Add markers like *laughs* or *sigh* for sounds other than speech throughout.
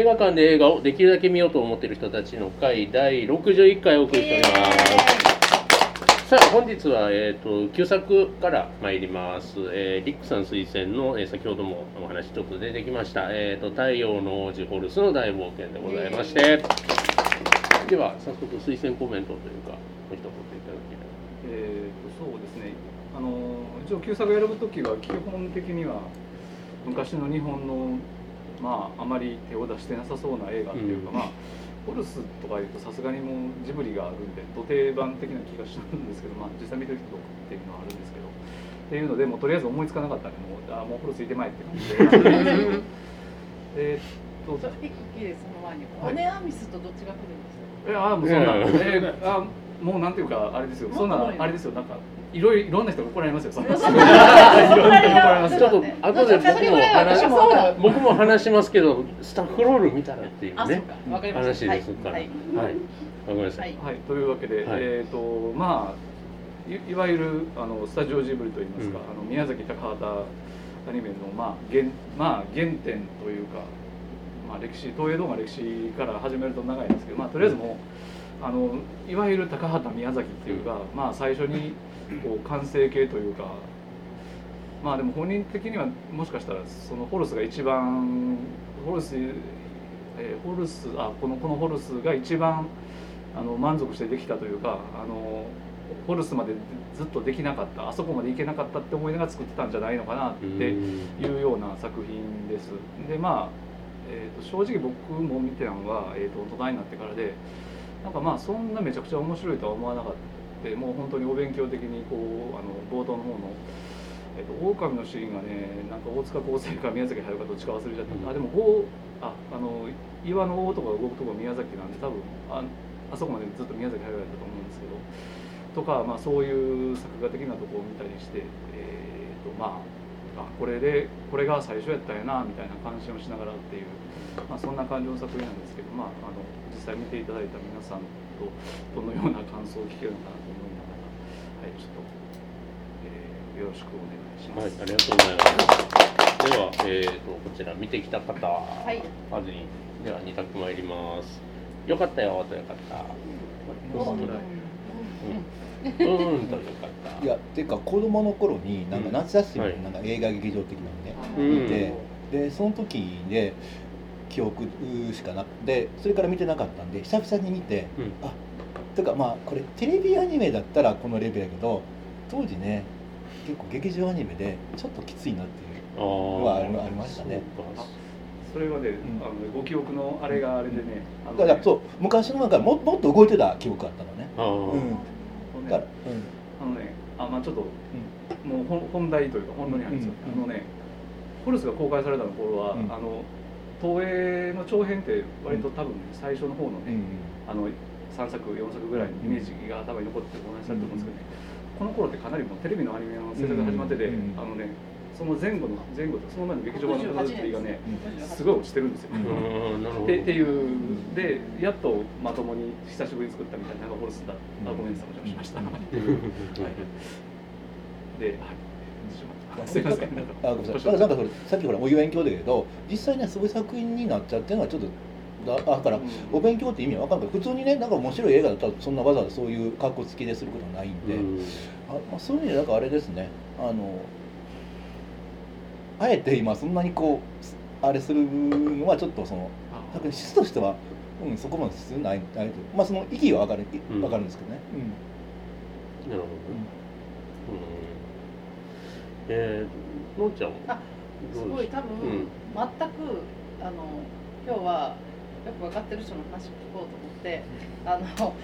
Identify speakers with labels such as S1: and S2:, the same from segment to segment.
S1: 映画館で映画をできるだけ見ようと思っている人たちの会第61回お送りしております。さあ本日は、えー、と旧作から参ります、えーリックさん推薦の、えー先ほどもお話ちょっと出てきました「えー、と太陽の王子ホルスの大冒険」でございまして、では早速推薦コメントというかお一言いただければ
S2: えー、とそうですね。あの一応旧作を選ぶ時は基本的には昔の日本のまああまり手を出してなさそうな映画っていうか、
S1: うん。
S2: まあホルスとかいうとさすがにもうジブリがあるんで土定番的な気がするんですけど、まあ、実際見てる人っていうのはあるんですけどっていうのでもうとりあえず思いつかなかったんでもうあもうホルスいてまいって感じで。*laughs* えーっと
S3: ちょっと一気でその前に、
S2: はい
S3: オネアミスとどっちが来るんですか？
S2: えあもうそんな、
S1: いや
S2: えーあもうなんていうかあれですよ。そんなあれですよ。なんかいろいろいろんな人が怒られますよ。そんな怒られます
S1: ちょっと後で僕も。僕も話しますけどスタッフロール見たらっていうね
S3: か、わかりました。
S1: 話ですから。
S3: はい。
S1: はい。わかりました、
S3: はい。
S2: はい、というわけで、
S1: はい。
S2: えっ、とまあいいわゆるあのスタジオジブリといいますか、
S1: うん。
S2: あの宮崎高畑アニメのまあ原まあ原点というか、まあ歴史東映動画歴史から始めると長いんですけど、まあとりあえずもう、あのいわゆる高畑宮崎っていうか、まあ最初にこう完成形というか。まあでも本人的にはもしかしたらそのホルスが一番ホルス、えーホルスあこのこのホルスが一番あの満足してできたというかあのホルスまでずっとできなかったあそこまで行けなかったって思いながら作ってたんじゃないのかなっていうような作品です。でまあ、えー、と正直僕も見てたのは、えー、と大人になってからでなんかまあそんなめちゃくちゃ面白いとは思わなかったもう本当にお勉強的にこうあの冒頭の方の。えっと狼のシーンがね、なんか大塚康生か宮崎駿かどっちか忘れちゃった、あでも豪ああの岩の王とか動くとこ宮崎なんで多分ああそこまでずっと宮崎駿やったと思うんですけどとか、まあ、そういう作画的なとこを見たりして、えーとまあ、あこれでこれが最初やったんやなみたいな感心をしながらっていう、まあ、そんな感じの作品なんですけど、まあ、あの実際見ていただいた皆さんとどのような感想を聞けるのかなと、はい、ちょっと、えーよろしくお願いします。
S1: はい、ありがとうございます。では、えー、とこちら見てきた方、
S3: い
S1: まずにでは二択参ります。よかったよとよかった。
S3: お
S1: うん、うん、とよかった。
S4: いやていうか子供の頃になんか
S1: うん
S4: 夏休み
S1: はい
S4: のなんか映画劇場的なのね、
S1: うん
S4: 見てでその時で記憶しかなくてそれから見てなかったんで久々に見て
S1: うん、
S4: あていうかまあこれテレビアニメだったらこのレベルやけど当時ね結構劇場アニメでちょっときついなっていう
S1: あ
S4: のはあり
S1: ー
S4: ありましたね。
S1: そ
S2: れはね、
S4: ん。
S2: あのご記憶のあれがあれでね、あのね
S4: だからそう昔のなんかももっと動いてた記憶あったのね。
S1: あー、
S4: うん。だから、
S2: あのね、あまあちょっと、もう本本題というか本論に入るんですよ、
S4: うん
S2: あのね、ホルスが公開されたの頃は、
S4: うん。
S2: あの東映の長編って割と多分、ね、最初の方のね、
S4: うん。
S2: あの3作4作ぐらいのイメージが頭に残ってるお話だと思うんですけどね、この頃ってかなりもうテレビのアニメの制作が始まってて、
S4: うん
S2: あのねその前後の前後とその前の劇場版の形がね
S4: うん
S2: すごい落ちてるんですよ。ってっていうでやっとまともに久しぶりに作ったみたいなのがホルスだ、あごめんなさいお邪魔しました、はい。で、はい、すいません。なんか
S4: あごめんなさい。なんかそれさっきほらお勉強だけど実際ねそういう作品になっちゃってるのはちょっとだだから
S2: うん。
S4: お勉強って意味は分かんない。普通にねなんか面白い映画だったらそんなわざわざそういう格好付きですることはないんで、
S1: うん。
S4: あまあ、そういう意味でだからあれですね。あのあえて今そんなにこうあれするのはちょっとその質としては、うん、そこまで必要ないないとまあその意義は分かる
S1: う
S4: かるんですけどね、
S1: なるほど。うん。えー、のんちゃん
S3: あすごい多分、
S1: うん。
S3: 全くあの今日はよく分かってる人の話を聞こうと思ってあのか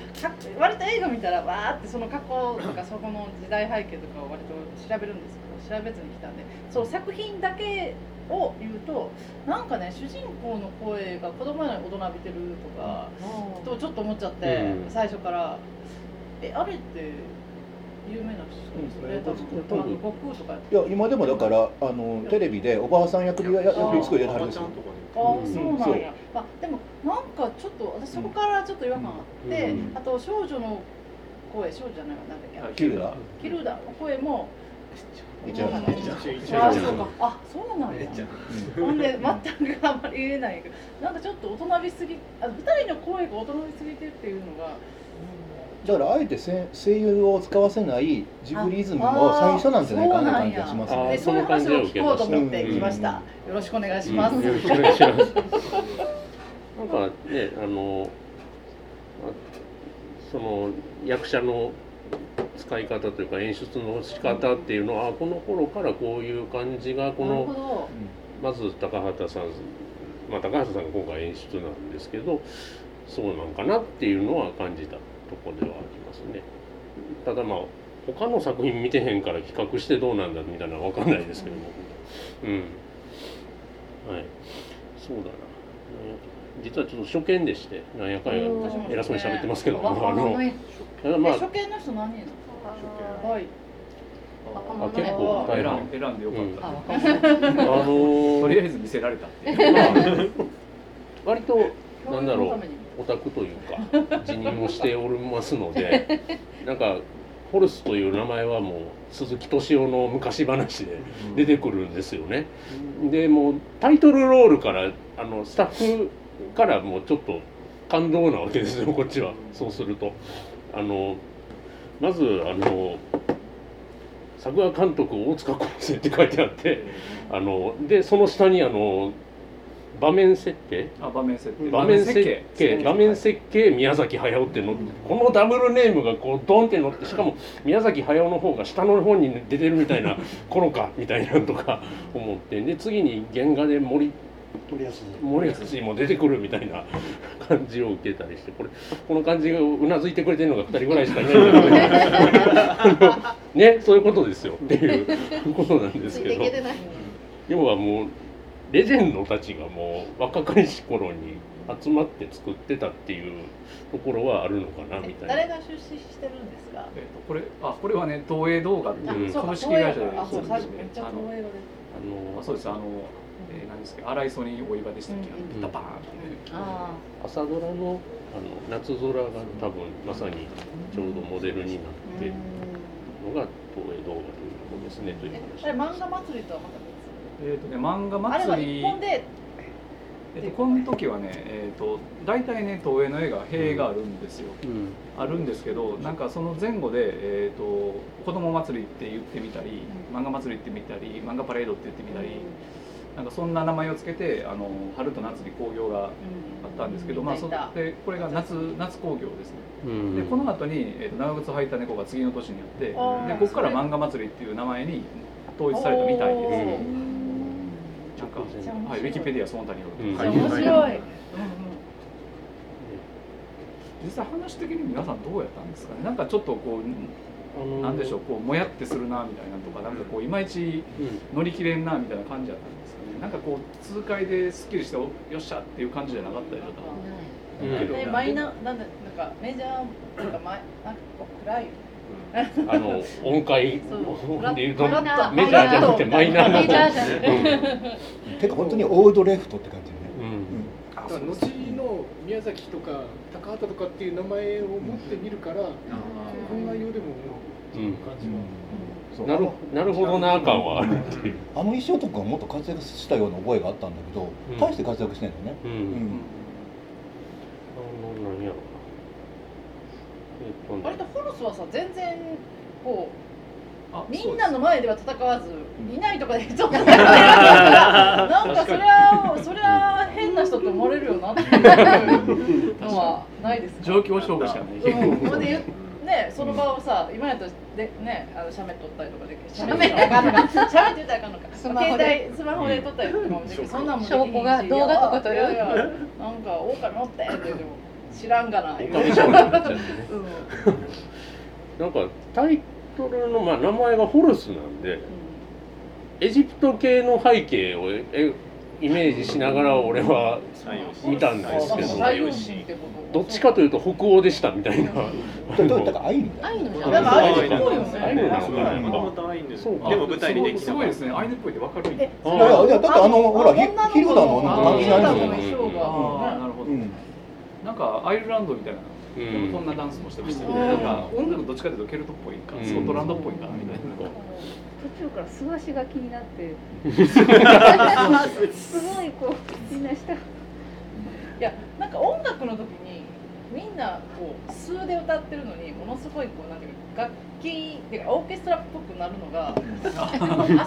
S3: 割と映画見たらわーってその過去とかそこの時代背景とかを割と調べるんですけど調べずに来たんでそう作品だけを言うとなんかね主人公の声が子供より大人びてるとか、とちょっと思っちゃって、
S1: うん。
S3: 最初からえあれって有名な人ですよね、多分。あの悟空とかやって
S4: いや今でもだからあのテレビでおばあさん役でやや役作りやってはるんですよ
S3: そうなんや。まあ、でも、なんかちょっと、私そこからちょっと違和感あって、
S1: うん。
S3: あと少女の声、少女じゃないわ、なんだっけ、
S2: はい
S4: キルダ。
S3: キルダの声も。あそうか。あそうなんや。ほんで全くあんまり言えないけどなんかちょっと大人びすぎあ二人の声が大人びすぎてっていうのが
S4: だからあえてせ声優を使わせないジブリイズムの最初なんじゃないかなって感じがします
S1: あ
S4: ね
S3: でそういう話を聞こうと思ってきました、よろしくお願いします、
S1: うん。よろしくお願いします。なんかね、あの、あその役者の使い方というか演出の仕方っていうのは、あこの頃からこういう感じがこの
S3: ど。
S1: まず高畑さん、まあ高畑さんが今回演出なんですけど、そうなんかなっていうのは感じたところではありますね。ただまあ他の作品見てへんから比較してどうなんだみたいなのは分かんないですけども、うん、はい、そうだな。うん実はちょっと初見でして、なんやかんや
S3: うん。
S1: 偉そうに喋ってますけど、
S3: あ
S1: あの、
S3: え
S1: ただまあ
S3: 初見の人何人？はい。
S1: あ結構大
S2: 選
S1: 変
S2: ん選んでよかった、
S3: あわかんない
S1: あの *laughs*
S2: とりあえず見せられたっていう。
S1: 割となんだろうオタクというか辞任をしておりますので *laughs* なんかホルスという名前はもう鈴木敏夫の昔話で出てくるんですよね。でもうタイトルロールからあのスタッフからもうちょっと感動なわけですよ *laughs* こっちはそうすると。あのまずあの作画監督大塚康生って書いてあってあのでその下にあの場面設定
S2: あ場面設定
S1: 場面設計。場面設計。宮崎駿ってのこのダブルネームがこうドンって乗ってしかも宮崎駿の方が下の方に出てるみたいな *laughs* 頃かみたいなのとか思って。で次に原画で森森保。も出てくるみたいな *laughs* 感じを受けたりしてこれこの感じがうなずいてくれてるのが2人ぐらいしかいない。んだけどあのねそういうことですよ。っていうことなんですけど。要はもうレジェンドたちがもう若かりし頃に集まって作ってたっていうところはあるのかなみたいな。
S3: 誰が出資してるんですか？
S2: えっとこれあこれはね東映動画っていう株式会社で
S3: あそう
S2: そうですね。あの
S1: あの
S2: そうです。あの、えー、何ですか？荒磯にお岩でしたっけ、
S3: うん
S1: うん
S2: ダバーンってね
S3: あ
S1: 朝ドラのあの夏空が多分まさにちょうどモデルにな
S3: あ
S1: ってのが東映動画というところですねという
S3: え
S1: 話
S3: あれ漫画祭りとはまた
S2: えっ、とね漫画
S3: 別あれは
S2: 祭り
S3: 一本で。
S2: えっと、この時はね、えー、と大体ね東映の映画塀があるんですよ、
S1: うん。
S2: あるんですけどなんかその前後で、えー、と子供祭りって言ってみたり、漫画祭りって言ってみたり漫画パレードって言ってみたり、なんかそんな名前をつけてあの春と夏に興行があったんですけど、まあ、そでこれが夏夏。興行ですね、
S1: うん。
S2: でこの後に、えー、と長靴履いた猫が次の年にあってでここから漫画祭りっていう名前に統一されたみたいです、
S1: う。ん
S2: なんか、はい、ウィキペディアその他によると、
S1: うん。
S3: 面白い、
S2: 実際話的に皆さんどうやったんですかね？なんかちょっとこう
S1: あの
S2: なんでしょうこうもやってするなみたいなとかなんかこういまいち
S1: うん
S2: 乗り切れんなみたいな感じだったんですかね？なんかこう痛快ですっきりしておよっしゃっていう感じじゃなかったりとか。
S1: うん。
S3: マイナなんだなんかメジャーなんかマイなんかこう暗い
S1: あの音階でいうとメジャーじゃなくてマイナーな
S5: メジャーじゃなくて
S4: てか本当にオールドレフトって感じね。
S1: うん。
S6: 後の宮崎とか高畑とかっていう名前を持ってみるから、この内容でもう感じは、
S4: そう
S1: なるなるほどな感は。あるっていう。
S4: あの石男がもっと活躍したような覚えがあったんだけど、
S1: うん。
S4: 大して活躍してんのね、
S1: う。
S4: うんん
S1: あの何やろうな。えっとね
S3: 割とホルスはさ全然こ
S2: あ
S3: うみんなの前では戦わず
S4: うん
S3: いないとかでちょっと戦ってるからなんかそれはそれは変な人って思われるよなっていうのはないですか？
S2: 状況証拠しかない。
S3: でねその場をさ今やったらでねあの写メ撮ったりとかで写メっったらあかんのか。写メって言ったらあかんのか。
S5: スマホで。
S3: 携帯スマホで撮ったりとかもできる。そんなんもできひんし
S5: 証拠が動画とか撮る
S3: なんか狼乗ってって言っても知らんがな。
S1: な
S3: ん。
S1: なんかタイトルのまあ名前がホルスなんで、エジプト系の背景をえイメージしながら俺は見たんですけど、どっちかというと北欧でしたみたいな。
S4: だだだからアイヌだよ
S5: 愛のじゃ
S3: だからあれっ
S5: ん
S3: ぽいよね。
S1: アイヌなのかな。
S7: もともとアイヌ
S1: そうか。
S7: でも舞台にでき
S2: す
S7: なかっ
S2: ごいですね。アイヌっぽいってわかる
S4: いやい。やいやだってあのほらヒルダの
S2: あ
S4: 関係ない
S3: ヒルダの
S4: ん
S2: なるほど、
S4: うん
S2: なんかアイルランドみたいな
S1: うん。
S2: そんなダンスもしてましたよね、
S3: うん。
S2: なんか音楽どっちかというとケルトっぽいか、
S1: うん。
S2: スコットランドっぽいかなみたいな、
S5: 途中から素足が気になって。すごいこうみんなした
S3: いやなんか音楽の時にみんなこう数で歌ってるのにものすごいこうなんていうか楽器っていうかオーケストラっぽくなるのが *laughs* あ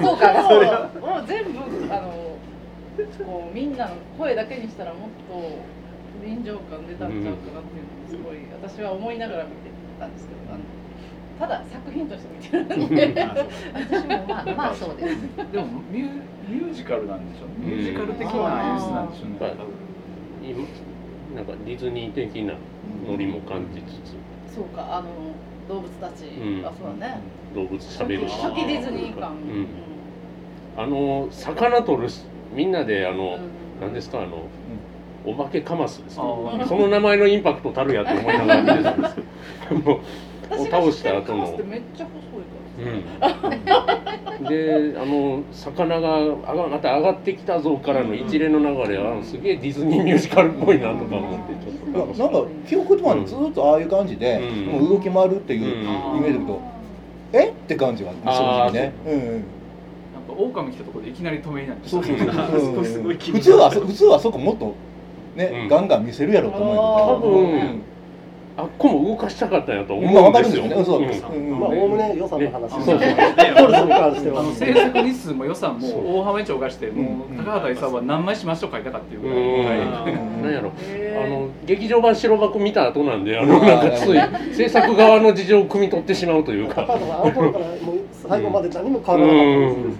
S3: そうかそう。もう全部あのこうみんなの声だけにしたらもっと臨場感出たんちゃうかなっていうのをすごい私は思いながら見てたんですけどあのただ作品として見てるん。で
S5: 私もまあまあそうです。
S2: でもミューミュージカルなんでしょう。ねミュージカル的な演出なんでしょうね。
S1: あー今なんかディズニー的なノリも感じつつ。
S3: そうかあの動物たち、
S1: うん
S3: あそうだね。
S1: 動物しゃべるし
S3: 初期ディズニー感、
S1: ん。あの魚取るしみんなであの、何ですかあの、お化けカマスですその名前のインパクトたるやって思いながら見てたんですけど。もう
S3: 私が知ってるカマスってめっちゃ細いから。
S1: うん、であの魚が上がまた上がってきたぞからの一連の流れはすげえディズニーミュージカルっぽいなとか思ってちょっと。
S4: なんか記憶とはずっとああいう感じで、
S1: うん。
S4: もう動き回るっていう
S1: うん
S4: イメージだけど、え？って感じは正直ね。う。んうん。
S2: なんか狼来たところでいきなり止めになって
S4: そうそうそう。
S7: あそこすごい気
S4: 普通はそ普通はそこもっとね、
S1: うん。
S4: ガンガン見せるやろうと思うけど。
S1: 多分あっこも動かしたかったんやと思うんですよ。
S4: わかるんですよね。そう。
S1: うん。
S4: うん。
S8: まあ、おおむね予算の話
S1: ね。そうそう。
S2: あの制作日数も予算も
S1: そう。
S2: 大幅に超過しても
S4: う
S2: 高畑勲は何枚しましょう書いたかっていうぐらい。
S1: なんやろ。あの劇場版白箱見た後なんであのなんかつい制作側の事情を汲み取ってしまうというか。
S8: 高畑さんあの頃からもう最後まで何も変わらなかったんです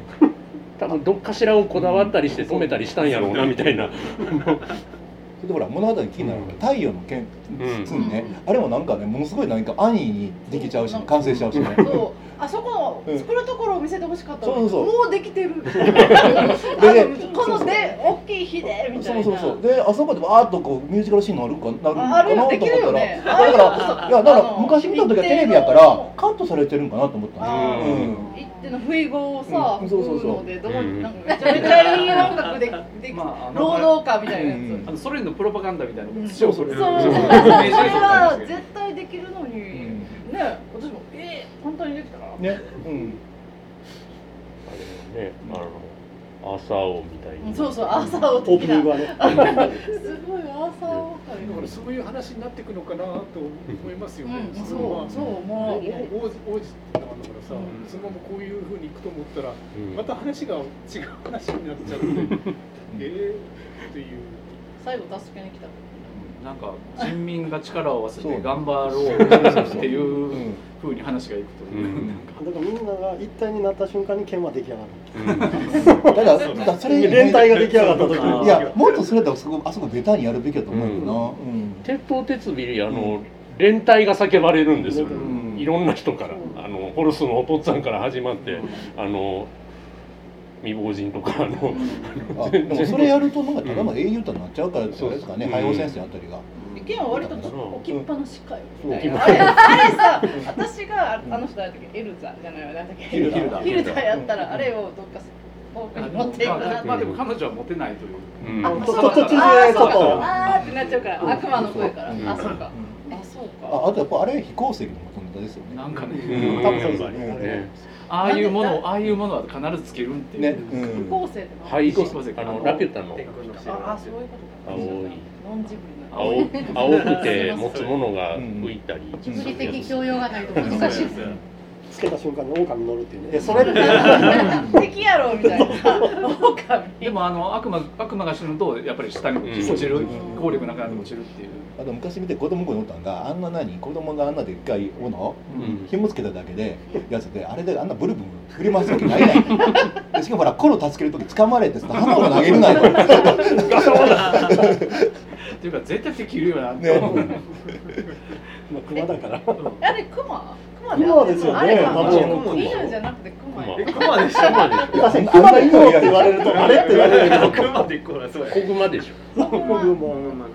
S1: 多分どっかしらをこだわったりして止めたりしたんやろうなみたいな。*laughs*
S4: でほら物語に気になるのが太陽の剣
S1: うん
S4: つね、あれもなんかねものすごいなんか安易にできちゃうし完成しちゃうしね。
S3: そう。あそこ
S4: うん。
S3: の作るところを見せてほしかった
S4: うそうそう。
S3: もうできてる。
S4: で
S3: あのこので大きい火でみたいな。
S4: そうそうそう。であそこでわーっとこうミュージカルシーンになるかなるかなと思ったら
S3: ね。
S4: だからいやだから
S3: あの
S4: 昔見た時はテレビやからカットされてるんかなと思った
S3: あ
S4: の
S1: うん
S3: ー一手の不意語をさ
S4: うんそうそうそう。
S3: でどう
S1: うん。
S3: なんかめちゃめちゃいい音楽でで
S2: まあ
S3: 労働家みたいなや
S4: うん。
S2: あのソ連のプロパガンダみたいな
S3: つ
S2: 土をそれ。る
S3: そう。そう。それは絶対できるのに
S4: うん。
S3: ね私もえー簡単にできたら
S4: ね。うん。
S1: あれねあの朝をみたいに。
S3: そうそう朝を
S8: オー
S3: 的な
S8: プニングはね *laughs*
S3: すごい朝を
S6: だからそういう話になっていくのかなと思いますよね。
S3: うん
S6: そ
S3: うそう思
S6: もう
S3: う
S6: 王子王子なんだからさ、
S3: うん
S6: そのままこういうふうにいくと思ったら、
S1: うん
S6: また話が違う話になっちゃって、えーっていう。
S3: 最後助けに来た
S2: なんか人民が力を合わせて頑張ろうっていう
S4: うん
S2: 風に話がいくという、
S1: うん。
S2: なんか。
S8: だからみんなが一体になった瞬間に剣は出来上がる。
S1: うん。
S4: だからだからそれ
S8: 連帯が出来上がった時に。
S4: いやもっとそれだとそこあそこベタにやるべきだと思うよな。うん。
S1: 鉄頭鉄尾あの、連帯が叫ばれるんですよ、
S4: うん。
S1: いろんな人から。あのホルスのお父っつぁんから始まって、あの未亡人とかあの、
S4: あでもそれやるとなんかただの英雄となっちゃうからですかね
S1: うん
S4: 海王先生あたりが。
S3: 意見は割と置きっぱなしかよ
S4: うん
S3: みたい。なあれあれさ私がああの人誰だっけ？エルザじゃないわなんだっけ？
S4: ヒルダ
S2: ヒルダ
S3: ヒルダやったらあれをどっかに持っていくな
S2: まあまあでも彼女はモテないという。
S1: うん。
S3: あそう
S8: と途中でちょっ
S3: あーそうか
S8: と
S3: あーってなっちゃうから。悪魔の声から。
S1: うん。
S3: あそうか。あそうか。
S4: ああとやっぱあれ飛行石の元ネタですよね。
S2: なんかね、
S1: うん。
S8: 多分そうです
S1: ね
S2: ああいうものをああいうものは必ずつけるっていう、
S4: ね。
S3: 不
S4: うん。
S3: 公正ってな。
S1: はい
S2: 飛行石
S1: あのラピュタの。
S3: ああそういうことか。
S1: 青い。
S3: ノンジブリな
S1: 青青くて持つものが浮いたり、*laughs*
S5: 物理的教養がないと難しいですよ
S8: つけた瞬間に狼乗るっていうね。えそれって。*laughs*
S3: 敵やろみたいな。
S2: でもあの悪魔悪魔が死ぬとやっぱり下に落ちる、
S1: うん。
S2: 効力なくなって落ちるっていう、
S4: あと昔見て子供子におったんがあんな何子供があんなでっかい斧
S1: うん。
S4: 紐つけただけでやつであれであんなブルブル振り回すわけないやん。*laughs* でしかもほらコロ助ける時掴まれてさ花を投げるなよ
S2: っていうか絶対敵いるよな。って思う、
S4: ね。*laughs*
S8: まあ熊だから。
S3: あれクマクマ
S8: 熊ですよね。多
S7: 分
S3: 犬じゃなくてクマや
S1: ク
S7: えクマでしょ。
S1: クマでしょ。
S8: 確かに熊で行こうって言われるとあれって言われるけど。
S7: クマで行こ
S1: でしょ。
S3: クマ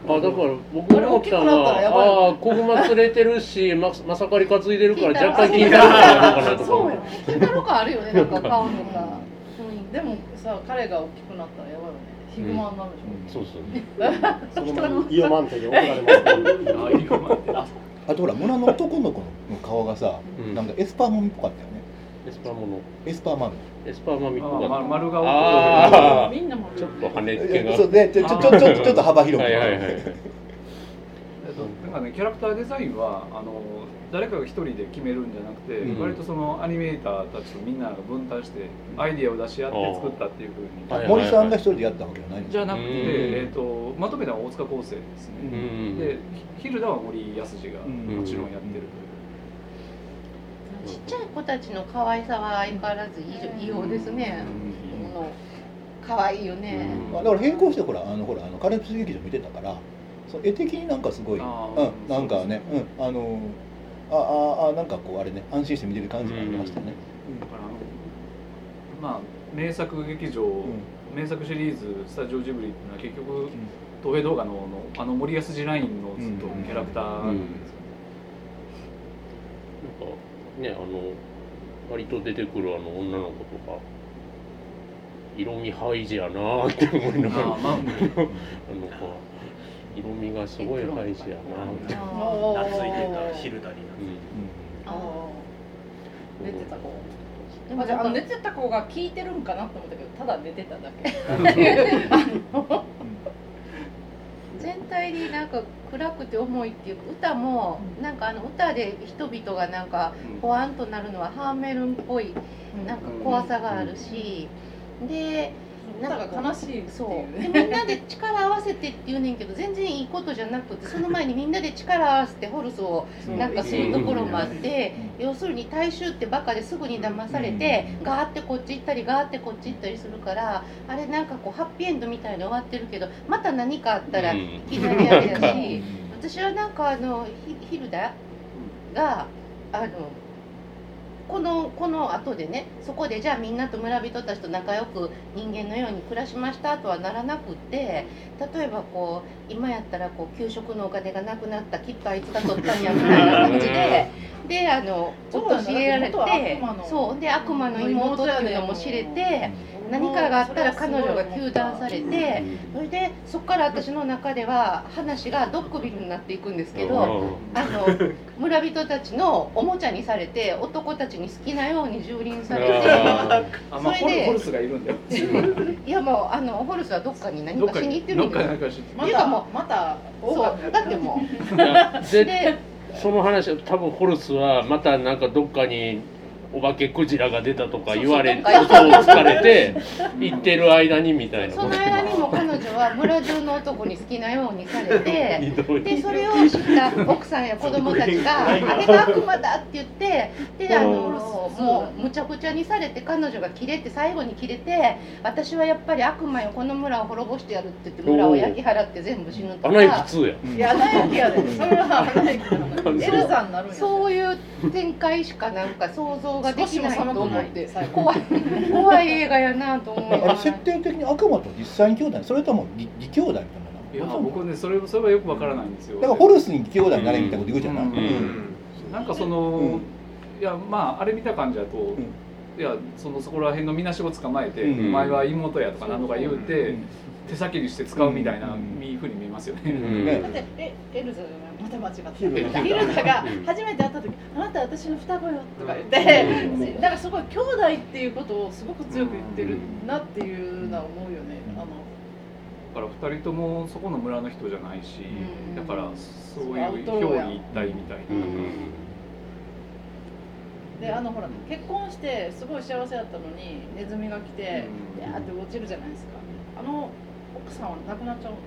S1: あだから僕思ったのはああー子グマ連れてるしままさかり担いでるから若干気になるのかなとか。
S3: そうや。
S5: 金太郎感あるよね。なんか顔とか。
S3: でもさ彼が大きくなったらやばいよね。ヒグマになるでしょ。
S1: そうそう。*laughs*
S8: その前にイオマンテで怒られますけど。
S2: ああいうまああ
S4: あとほら村の男の子の顔がさ、
S1: うん。
S4: なんかエスパー魔美っぽかったよね。
S1: エスパーもの
S4: エスパー魔美。
S1: エスパー魔美っぽかった。
S2: あま丸顔。
S1: あ
S3: みんなも
S1: ーちょっと跳ねっ気が。
S4: そうねちょちょちょちょ *laughs* ちょっと幅広く
S1: はいはいはい
S2: えっとなんかねキャラクターデザインはあの誰かが一人で決めるんじゃなくて、
S1: うん。
S2: 割とそのアニメーターたちとみんなが分担してアイディアを出し合って作ったっていうふうに、
S1: はい
S4: 森さんが一人でやったわけじゃないんです
S2: じゃなくて、
S1: うん。
S2: えー、とまとめたのは大塚康生です
S1: う
S2: ね、
S1: ん。
S2: でヒルダは森康二が
S4: うん。
S2: もちろんやってるという、
S5: ちっちゃい子たちの可愛さは相変わらず異様ですね。この可愛いよね。
S4: だから並行してほらあのほらあのカレプス劇場見てたからそう絵的になんかすごいうんなんかねうんあのあああなんかこうあれね安心して見れる感じがありましたね、
S2: だからあのまあ名作劇場、
S4: ん。
S2: 名作シリーズスタジオジブリっていうのは結局東映動画ののあの森保ジラインのずっとキャラクターなんですよね、
S1: なんかねあの割と出てくるあの女の子とか色味ハイジやなーって思いながら。
S2: あーまあ。*laughs*
S1: あの子色味がすごいハイジやな。ー。って、
S7: 懐いてたヒルダにな
S3: あー。寝てた子
S5: でも
S3: あじゃああの寝てた子が聞いてるんかなと思ったけどただ寝てただけ。
S5: 全体になんか暗くて重いっていうか歌もなんかあの歌で人々がなんかほわんとなるのはハーメルンっぽいなんか怖さがあるしで
S3: 歌が悲しい
S5: そ
S3: いう。う。
S5: でみんなで力合わせてって言うねんけど全然いいことじゃなくて *laughs* その前にみんなで力合わせてホルスをなんかするところもあって要するに大衆ってバカですぐに騙されてガーってこっち行ったりガーってこっち行ったりするからあれなんかこうハッピーエンドみたいで終わってるけどまた何かあったら
S1: うん。
S5: いきなりあれだし私はなんかあのヒヒルダがあのこのこの後でねそこでじゃあみんなと村人たちと仲良く人間のように暮らしましたとはならなくって例えばこう今やったらこう給食のお金がなくなったきっとあいつが取ったんやみたいな感じで *laughs* であの陥れられて
S3: 元は悪魔の
S5: そう。で悪魔の妹っていうのも知れて何かがあったら彼女が糾弾されてそれでそこから私の中では話がドッグビルになっていくんですけど。あの *laughs* 村人たちのおもちゃにされて男たちに好きなように蹂躙されて
S1: あ
S2: あまあ
S5: それで
S2: ホルスがいるんだよ。*laughs*
S5: いやもうあのホルスはどっかに何
S2: か
S5: かしに行ってるんですよも
S3: たまた
S5: そう。だっても
S1: その話は多分ホルスはまたなんかどっかにお化けクジラが出たとか言われ
S5: そうそう
S1: 嘘をつかれて行ってる間にみたいな
S5: その間にも彼女は村中の男に好きなようにされて *laughs* でそれを知った奥さんや子供たちが「あれが悪魔だ」って言ってであのもうむちゃくちゃにされて彼女が切れて最後に切れて「私はやっぱり悪魔よこの村を滅ぼしてやる」って言って村を焼き払って全部死ぬと
S1: 穴行きや。
S3: いや穴焼きやでそれは穴焼き *laughs* エルザになるんや
S5: そういう展開しかなんか想像がで
S3: 少しも
S5: きないと思って。怖い。怖い映画やなと思いながら
S4: あれ設定的に悪魔と実際に兄弟それとも義義兄弟みたい
S2: いや
S4: な
S2: 僕ねそれそれはよくわからないんですよ。
S4: だからホルスに義兄弟になれみたいなこと言うじゃない、
S2: なんかその、
S4: うん。
S2: いやまああれ見た感じだと、
S4: ん。
S2: いやそのそこら辺のみなしご捕まえて、
S4: うん。
S2: お前は妹やとか何とか言うて、
S4: うん。
S2: 手先にして使うみたいな、
S4: う
S2: ふうに見えますよね、
S3: だってえエルザじゃないまた間違った。
S8: ヒルダ
S3: ヒルダが。
S1: うん。
S3: 初めて会った時「あなたは私の双子よ」とか言って、*laughs* だからすごい兄弟っていうことをすごく強く言ってるなっていうのは思うよね、あの。
S2: だから2人ともそこの村の人じゃないし、
S3: うん。
S2: だからそういう表裏一体みたいな、
S3: であのほら結婚してすごい幸せだったのにネズミが来て
S2: うん。
S3: やーって落ちるじゃないですか。あの奥さんは亡くなっちゃう。の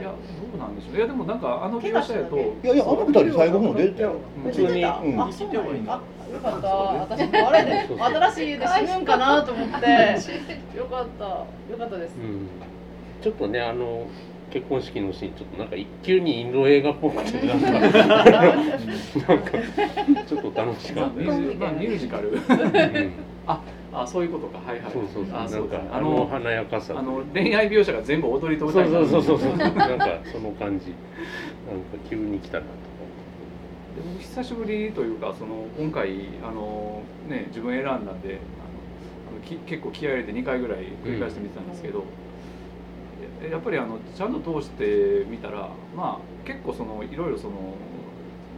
S2: い。やどうなんでしょう。いやでもなんかあの描写やと
S3: 怪
S4: いやいやあの二人最後の方出てたよ。
S2: うん。
S3: 出てた、
S4: うん。
S3: あそうなんや。あよかった。私もあれで新しい家で死ぬんかなと思って。*laughs* よかった。よかったです。
S1: うん。ちょっとねあの結婚式のシーンちょっとなんか一級にインド映画っぽくて *laughs* なんか。*laughs* なんかちょっと楽しかった
S2: ミュージまあ、ミュージカル。
S1: うん
S2: あそういうことか。はいはい。
S1: そうそうそう。
S2: あそう
S1: なんか
S2: あの
S1: あの華やかさ。
S2: あの恋愛描写が全部踊りと
S1: そう
S2: 歌になる
S1: そうそうそうそう。なんかその感じ。なんか急に来たなと
S2: で僕久しぶりというかその今回あの、ね、自分選んだんであのき結構気合い入れて2回ぐらい繰り返してみてたんですけど、ややっぱりあのちゃんと通してみたらまあ結構そのいろいろその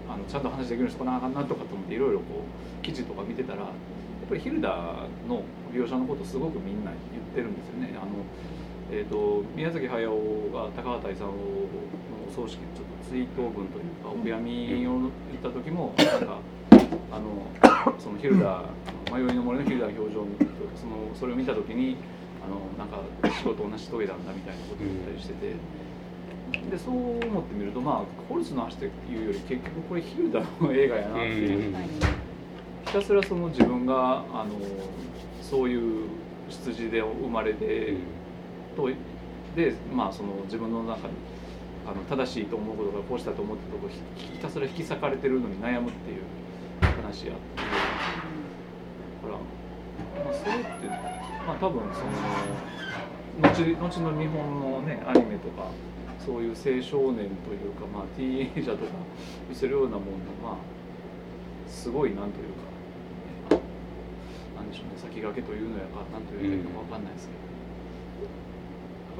S2: あのちゃんと話できる人かなあかんなとかと思っていろいろこう記事とか見てたらやっぱりヒルダの描写のことすごくみんな言ってるんですよね。あのえー、と宮崎駿が高畑勲のお葬式のちょっと追悼文というかお悔やみを言った時もなんかあのそのヒルダ迷いの森のヒルダの表情を見てそのそれを見た時にあのなんか仕事を成し遂げたんだみたいなことを言ったりしてて。でそう思ってみるとまあホルスの話っていうより結局これヒルダの映画やなっていう、ひたすらその自分があのそういう出自で生まれて、とでまあその自分の中にあの正しいと思うことがこうしたと思ってたとこひひたすら引き裂かれてるのに悩むっていう話やって。だから、まあ、それってまあ多分その後後の日本のねアニメとかそういう青少年というか、まあ、ティーンエイジャーとか見せるようなもんのまあすごいなんというか、でしょうね先駆けというのやかなんというかわかんないですけど。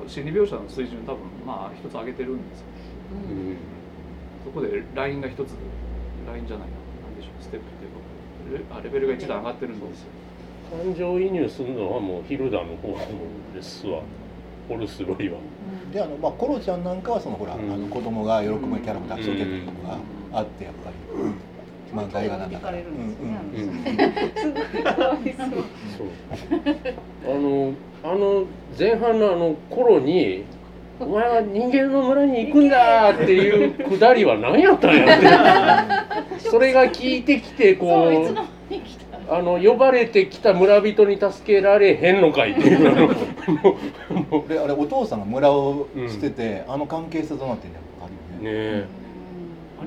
S2: 心理描写の水準多分まあ一つ上げてるんですよ、
S1: うん
S2: そこでラインが一つラインじゃないな。なんでしょう。ステップっていうかレあレベルが一段上がってるんですよ。
S1: 感情移入するのはもうヒルダの方ですわ。ホルスロイは。
S4: であの、まあ、コロちゃんなんかはそのほら、
S1: うん。
S4: あの子供が喜ぶキャラクターをけるのがあってやっぱり、うん、漫画映画なんだから。
S1: あのあの前半のあの頃に「お前は人間の村に行くんだ!」っていうくだりは何やったんやってそれが聞いてきてこ
S3: そう
S1: あの呼ばれてきた村人に助けられへんのかいっていうあ
S4: あれお父さんが村を捨てて、あの関係性どうなってんだよね。
S1: うねえ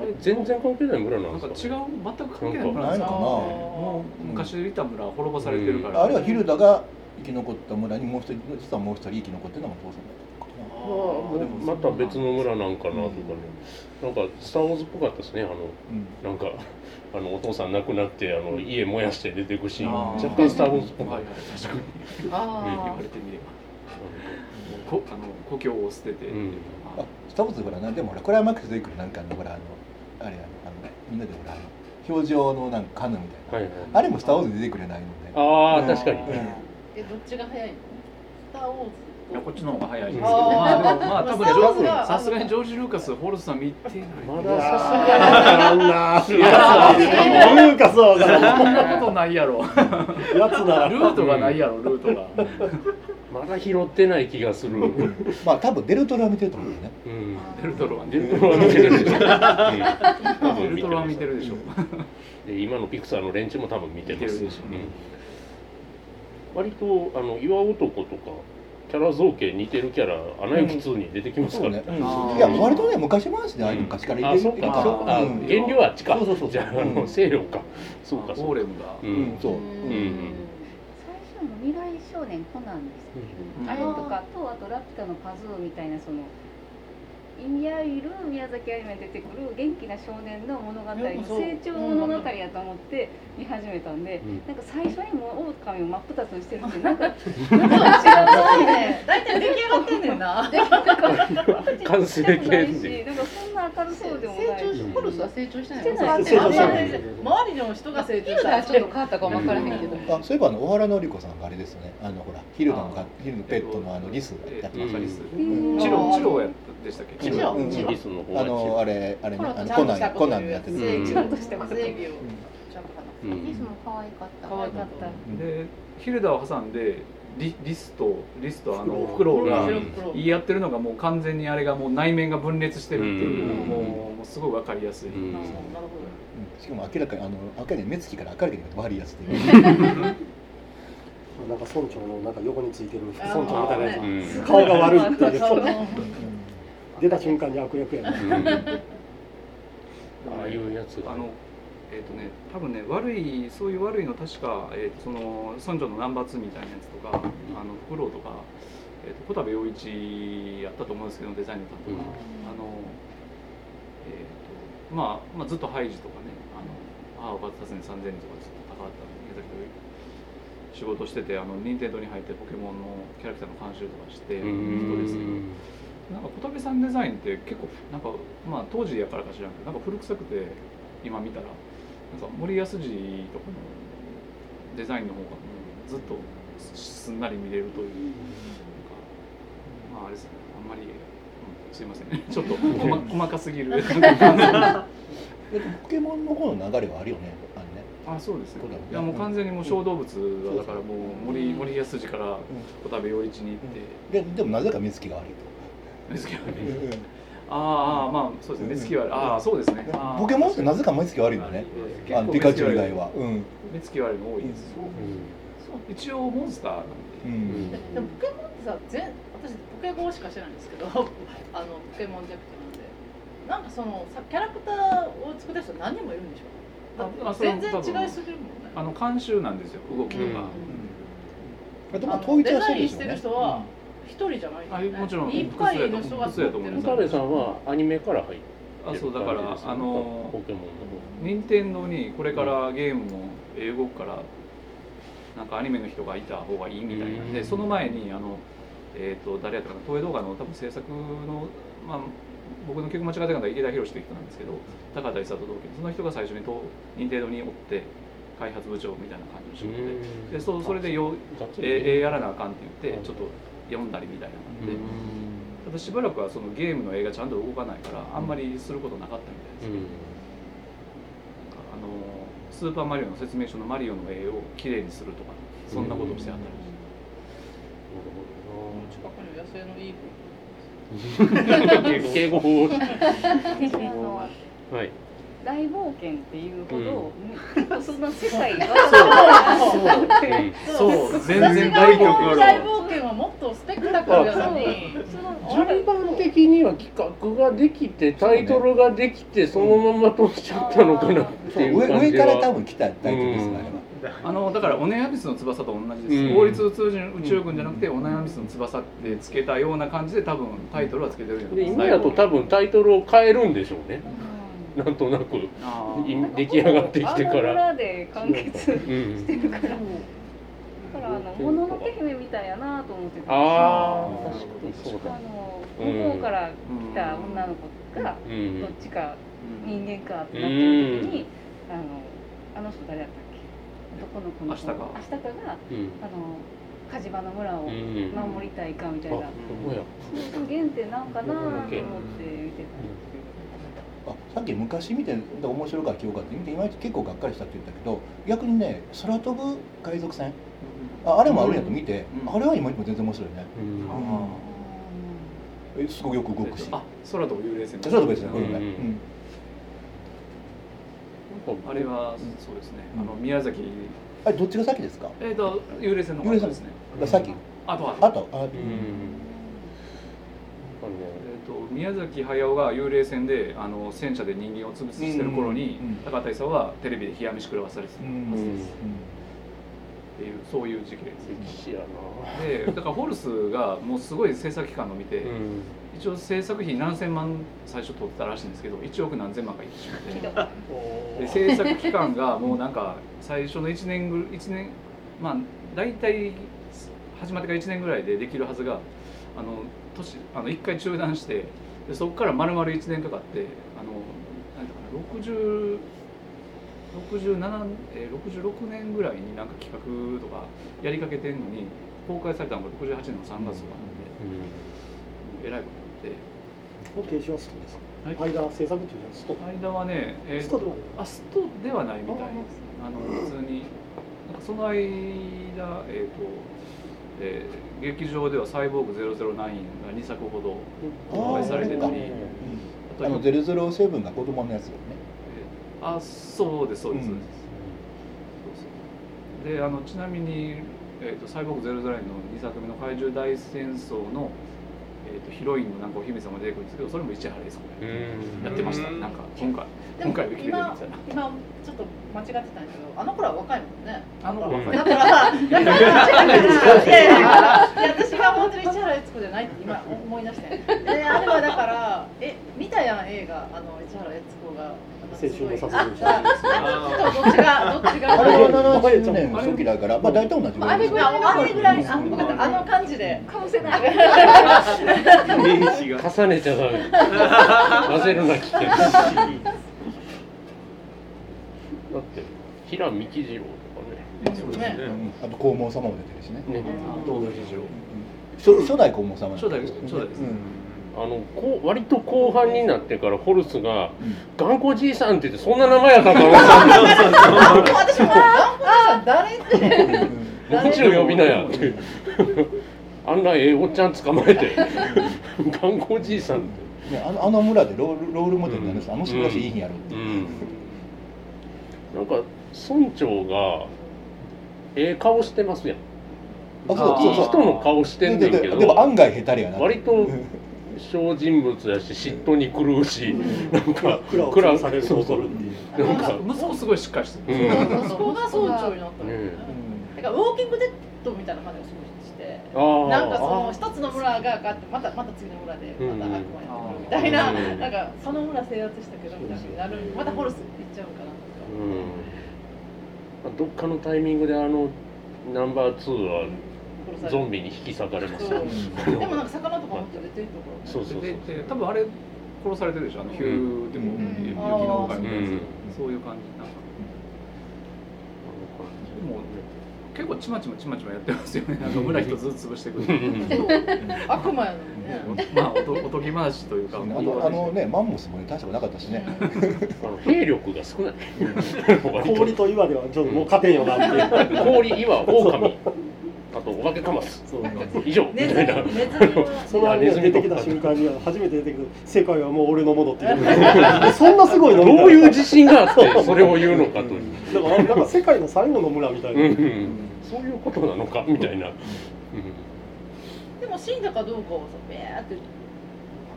S1: あれ全然関係ない村なん
S2: なんか違う
S1: ですか
S2: 全く関係ない村
S4: ないのか？な
S2: もう昔いた村は滅ぼされてるから、
S4: あるいはヒルダが生き残った村にもう一人実はもう一人生き残ってるのがお父さんだったのか？な。
S1: まあでもまた別の村なんかなとかね、なんか「スター・ウォーズ」っぽかったですね。あの
S4: うん。
S1: なんかあのお父さん亡くなってあの家燃やして出てくシーン。若干「スター・ウォーズ」っぽかっ
S2: はいはい確かに。言
S3: あ
S2: われてみればこあの故郷を捨てて、
S1: うん。
S4: あスター・ウォーズほらなんでもほらクライマックスで出てくるなんかあのほらあのあれやあのみんなでほらあの表情のなんかカヌーみたいな、
S1: たはいはい。
S4: あれもスター・ウォーズで出てくれないので。
S1: ああ確かに。
S4: うん。
S3: えどっちが早いの？スター・ウォーズ。
S2: いやこっちの方が早いですけ
S1: あ
S2: ど、
S1: ー。
S2: まあでもまあ多分さすがにジョージ・ルーカス、ホルスさん見てない。
S1: まださす
S8: ーわからんなやつ
S2: いや
S8: はルーカスは
S2: そんなことないやろ。
S8: やつなら。
S2: ルートがないやろ、ルートが。*laughs*
S1: まだ拾ってない気がする、うん、
S4: まあ多分デルトロは見てると思うよね。
S2: デルトロはね。
S1: デルトロ *laughs* は見てるでしょ、うん多分
S2: デルトロは見てるでしょ。
S1: で今のピクサーの連中も多分見てます
S2: 見てるでし。ょ
S1: うん。割とあの岩男とかキャラ造形似てるキャラ「アナ雪2」に出てきますから。ね、
S4: いや割とね昔話でああいうの昔からいて
S1: あそうか
S4: るか。ら
S1: そうか。あ
S4: うん。
S1: 原料はあっちか
S4: そうそうそう
S1: じゃああの
S4: う。ん
S1: 清涼か。そうかそうか。
S2: ゴーレムが。
S1: う
S4: うんん。そう。
S1: うん。
S9: 最初の未来少年コナンです、
S2: うん。
S9: あれとかとあとラピュタのパズーみたいなそのいわゆる宮崎アニメに出てくる元気な少年の物語の成長物語やと思って見始めたんで、
S1: うん。
S9: なんか最初にもう狼を真っ二つにしてるって *laughs* なんか
S3: なんか違うね大体出来上がってんねんな。
S1: 完成形
S9: ないしなんかそんな明るそうでもない。
S3: 成長しホルスは成長してない
S9: してない。
S8: 成長してない
S3: 周りの人が成長した
S5: ヒルダはちょっと変わったかも分からへんけど、
S4: あそういえばあの小原紀子さんがあれですよね。あのほらヒルダのがヒルのペットのあのリスやってます
S2: えっとリス。
S4: うん。
S2: チロチロやったでしたっけ？
S3: チロ
S4: うん
S1: の方
S4: あのあれあれねあのコナンコナンのやつ
S1: うん。
S9: ちゃん。としたこと
S3: 正義をちゃんと
S1: うん
S5: リスも可愛かった。
S9: 可愛かった。
S2: でヒルダを挟んでリリスとリスとあのフクロウが
S1: うん
S2: 言い合ってるのがもう完全にあれがもう内面が分裂してるっていう
S1: うん
S2: もうもうすごいわかりやすい。
S1: うん。
S3: なるほ
S4: うん。しかも明らかにあの明らかに目つきから明らかに悪いやつっていう
S8: なんか村長のなんか横についてる
S3: ど
S8: 村長みたいなやつ、
S1: うん。
S8: 顔が悪いっていう *laughs* *laughs* 出た瞬間に悪役やな、
S1: うん。ああいうやつ。が
S2: あのえっ、とね多分ね悪いそういう悪いの確か、えー、とその村長のナンバー2みたいなやつとかあのフクロウとか、えー、と小田部陽一やったと思うんですけどデザインの担当が、
S1: うん。
S2: あのえーとまあ、まあずっとハイジとかねあの母を勝たずに3000人とかずっと高畑宮崎と仕事しててあの任天堂に入ってポケモンのキャラクターの監修とかしてる人ですけど。なんか小竹さんデザインって結構なんかまあ当時やからか知らんけどなんか古臭くて今見たら。なんか森保ジとかのデザインの方がもうずっとすんなり見れるという。なんかまああれですね。あんまり、うんすいません。*laughs* ちょっと細細かすぎる。
S4: ポケモンの方の流れはあるよね。あのね。
S2: あそうです
S4: ね。
S2: いやもう完全にもう小動物はだからもう森森保ジから小田部陽一に行って、
S4: ででもなぜか目つきが悪い
S2: 目つき悪い
S4: と、
S2: あーあーまあそうですね。目つき悪い。ああそうですね。
S4: ポケモンってなぜか目つき悪いのね。あのピカチュウ以外は。うん。
S2: 目つき悪いの多いです。よ、一応モンスターなんで、
S4: うん。
S3: ででもポケモンってさ全私ポケゴーしか知らないんですけど *laughs* あのポケモンジャクトなんで。なんかそのさキャラクターを作った人何人もいるんでしょだって
S2: ああそれ
S3: 全然違いすぎるもんね。
S2: あの監修なんですよ。動きとか、
S4: でも
S3: あの
S4: 統一はしてる
S3: 一人じゃないよね。
S2: あもちろん。
S3: いっぱいの人が作ってる。
S2: 複
S1: 田辺さんはアニメから入って
S2: あそうだからあの
S1: ポケモンの
S2: 任天堂にこれからゲームも英語からなんかアニメの人がいた方がいいみたいなんで、
S1: うん。
S2: その前にあの、えー、と誰やったかな東映動画の多分制作の、まあ、僕の曲間違えた方池田博って人なんですけど高田勲同期その人が最初にと任天堂におって開発部長みたいな感じの仕事ででそうそれでよええやらなあかんって言ってちょっと読んだりみたいなので、ただしばらくはそのゲームの絵がちゃんと動かないからあんまりすることなかったみたいです、あのスーパーマリオの説明書のマリオの絵をきれいにするとかそんなことをしてはったり。
S3: 近くに野生のいい
S1: 敬語はい
S9: 大冒険っていうほど、結構そんな世界が。
S2: そう。全然大
S3: 大
S2: 冒険
S3: 大冒険はもっとスペクタクルなのに。
S1: 順番的には企画ができてタイトルができてそのまま通しちゃったのかなって
S4: そう
S1: いう
S4: 上
S1: 感じは。
S4: 上から多分来たタイトルですねあ
S2: のだからオネアビスの翼と同じです、
S1: うん。
S2: 法律宇宙人宇宙軍じゃなくてオネアビスの翼ってつけたような感じで多分タイトルはつけてるんじゃない
S1: で
S2: です。か
S1: 今だと多分タイトルを変えるんでしょうねなんとなく出来上がってきてから。
S9: 裏で完結
S1: うん。
S9: してるから。だからあの「もののけ姫」みたいやなと思ってた
S1: ああ確かに。そうだ。
S9: あの向こうから来た女の子が
S1: うん。
S9: どっちか人間かってなってる時にあのあの人誰やったっけ？男の子の子。
S2: アシタカ
S9: アシタカが
S1: うん。
S9: あの火事場の村を
S1: うん。
S9: 守りたいかみたいな、
S1: あどこや。
S9: そういう原点なんかなと思って見てたんですけど。
S4: あさっき昔見て面白かった記憶があって見ていまいち結構がっかりしたって言ったけど逆にね空飛ぶ海賊船ああれもあるんやと見て、
S2: うん。
S4: あれは今も全然面白いね。
S1: うん。
S2: あ
S4: えすごいよく動くし。
S2: あ空飛ぶ幽霊船
S4: 空飛ぶですねこれね、
S1: うん。
S4: うん。
S2: あれはそうですね、
S4: うん。
S2: あの宮崎。
S4: あれどっちが先ですか？
S2: えっ、と幽霊船の方
S4: 幽霊船。
S2: ですね
S4: が先
S2: あとは
S4: あとあ
S1: うん。
S2: えー、と宮崎駿が幽霊船であの戦車で人間を潰すしてる頃に、
S4: うんうん
S2: 高田勲はテレビで冷や飯食らわされてた。
S4: うん。
S2: です、っていうそういう事件です。
S1: 歴史や
S2: でだからホルスがもうすごい制作期間の見て、
S1: なうん。
S2: 一応制作費7000万最初取ってたらしいんですけど1億何千万かいってしまって。で制作期間がもうなんか最初の1年ぐ1年まあ大体始まってから1年ぐらいでできるはずがあの年あの1回中断してでそこから丸々1年かかってあのなんだかな60 67えー66年ぐらいになんか企画とかやりかけてんのに公開されたのが68年の3月とかなんで、えらいことになって。
S8: この形式はストです
S2: はい。
S8: 間制作中じゃスト
S2: 間はね、えー
S8: ストではない
S2: あストではないみたいです。あの普通になんかその間、えーとえー劇場では「サイボーグ009」が2作ほど公開されてたりあと
S4: あの007が子供のやつよね。
S2: えーあそうですそうです、
S4: うん。
S2: そうです。そうそうであのちなみに、えーと「サイボーグ009」の2作目の「怪獣大戦争の」えー、とヒロインのなんかお姫様出てくるんですけどそれも市原悦子でやってました。なんか今回。
S3: でも
S2: 今回ウィキペディア
S3: 今
S2: みたいな。
S3: 今ちょっと間違ってたんですけどあの頃は若いもんね。
S2: あの子若い。
S3: だからだからいやいやいや私が本当に市原悦子じゃないって今思い出して。*laughs* であれはだからえ見たやん映画。あの市原悦子が
S8: 青春の殺人
S3: ああどっちがどっちが
S4: あれは70年初期。だからまあ大体同じぐらい。です
S3: あれぐらいあれぐらいあの感じで
S9: かぶせない
S1: 重ねちゃダメ混ぜるな危険だって平幹次郎とかね。
S3: そうですね。
S4: うん。あと黄門様も出てるしね。
S1: ね
S2: 東大事情
S4: 初初代黄門様
S2: 初代初代です
S4: うん
S1: あのこう割と後半になってからホルスが
S4: うん「
S1: 頑固じいさん」って言ってそんな名前やったと思った
S3: 私も頑固さん誰って。
S1: もちろん呼びなやって。あんなええおっちゃん捕まえて頑固じいさんって。
S4: ね、あのあの村でロールロールモデルになるんですあの人らしいいいんやろって。いう、
S1: うん。なんか村長がええ顔してますやん。
S4: あそうそうそう。
S1: いい人の顔してんねんけ
S4: でで
S1: ど
S4: でも案外下手れやな
S1: 割と小人物やし嫉妬に狂うしなんか
S8: されると怒るっていう。
S1: なんか。
S2: 息子すごいしっかりしてる、
S1: うん。
S3: そこが総長になったからウォーキングデッドみたいな感じがすごいしてなんかその一つの村がガってまたまた次の村でまた悪魔やってくるみたい
S1: うん
S3: な、
S1: うん。
S3: なんかその村制圧したけどみたいになるまたホルス行っちゃうかな
S1: うん。どっかのタイミングであのナンバー2はゾンビに引き裂かれますよ。
S3: そう。でもなんか魚とかもっと出てるところ
S1: そうそうそう。
S2: でで多分あれ殺されてるでしょあのヒューでも、
S1: うん。
S2: 雪の丘みたいな。そういう感じなんか。でも結構ちまちまちまちまやってますよね。なんか村一つずつ潰していく *laughs*
S3: 悪魔やね。
S2: まあおとおとぎ話というか。
S4: あのあのねマンモスもね大したことなかったしね。
S1: 兵力が少ない。*laughs* *laughs*
S8: 氷と岩ではちょっともう勝てんよなっていう。
S1: 氷岩狼あとお化けカマス
S8: そう
S1: 以上。み
S3: ネズミ
S1: たいな。
S3: ネズミ
S8: 出てきた瞬間には初めて出てくる。世界はもう俺のものっていう。*laughs* そんなすごいの
S1: どう
S8: い
S1: う自信があって *laughs* それを言うのかという、
S8: だからなんか世界の最後の村みたいな、
S1: うんそういうことなのかみたいな、うん
S3: でも死んだかどうかをさビャーって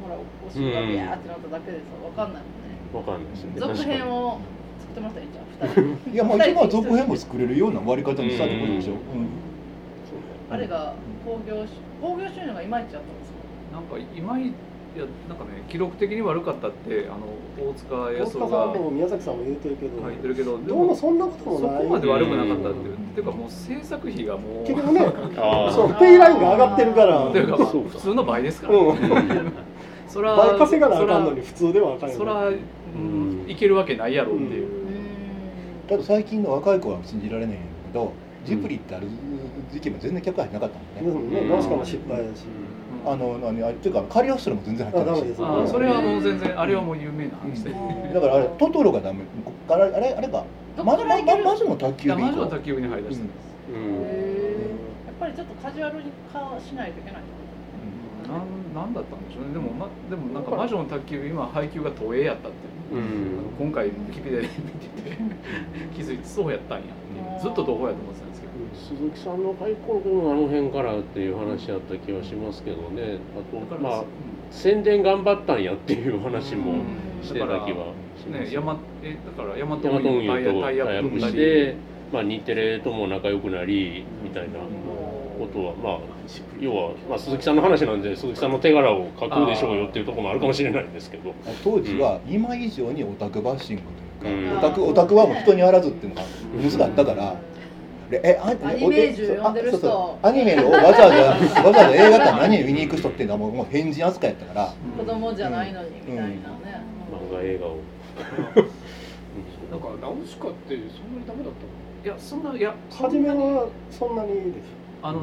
S3: ほらお尻がビャーってなっただけでさわかんないもんね。
S1: わかんないですね。
S3: 続編を作ってましたよじゃあ二人
S4: いやもう一番続編も作れるような終わり方にしたってことでしょ、
S1: う
S4: うん
S3: あれが興行し興行収入がいまいちあったんですよ
S2: なんか今いいやなんかね記録的に悪かったってあの大塚
S8: 大
S2: 康夫が
S8: 塚さんも宮崎さんも言うてるけど、
S2: 書いてるけどで
S8: どうも
S2: も
S8: そんなことも
S2: そ
S8: ない。
S2: こまで悪くなかったっていう。
S1: うん
S2: ていうかもう制作費がもう
S8: 結局ね *laughs* そうペイラインが上がってるから。
S2: というかまあ
S1: そうか
S2: 普通の倍ですから、
S8: うん。*laughs*
S2: そら
S8: 倍稼がなあかんのに普通ではあかんよ
S2: そら、うん、いけるわけないやろっていう、
S4: だって最近の若い子は信じられないんだけどジブリってある時期も全然客入ってなかったもんね、
S8: ね。ナウシカも失敗やし、
S4: あの何あっていうかカリオストロも全然入ってないし。
S8: あ
S2: それはもう全然あれはもう有名な話
S4: だからあれトトロがダメ。あれあれあれか。
S3: ど
S4: ま
S3: っからいける？
S4: ままずの卓球でいいと
S2: 魔女の卓球部に入り出したんです、
S1: うん。
S3: やっぱりちょっとカジュアルに化しないといけない。
S2: なんなんだったんでしょうね。でも,、ま、でもなんか魔女の卓球部今配給が東映やったって、今回ウィキペディアで見てて *laughs* 気づいてそうやったんやってずっと東宝やと思ってたんですけど
S1: 鈴木さんの開口のあの辺からっていう話やった気はしますけどね。あとまあ宣伝頑張ったんやっていう話もしてた気はします。
S2: ね山えだから大和
S1: ヤマト運輸と
S2: し
S1: してて、まあ、日テレとも仲良くなりみたいなことはまあ要は、まあ、鈴木さんの話なんで鈴木さんの手柄を書くでしょうよっていうところもあるかもしれないんですけど。
S4: 当時は今以上にオタクバッシングというか、
S1: うん。
S4: オタクオタクはもう人にあらずっていうのがものすごいあったから、でえあ
S3: アニメージュ読んでる人。
S4: あそうそう。アニメをわざわざ *laughs* わざわざ映画館何に見に行く人っていうのはもうもう変人扱いやったから。
S3: 子供じゃないのにみたいなね、
S1: 漫画映画を。
S6: なんかナウシカってそんなにダメだったの？
S2: いやそんないやそ
S8: 初め
S2: んなに
S8: はそんなにでし
S2: あの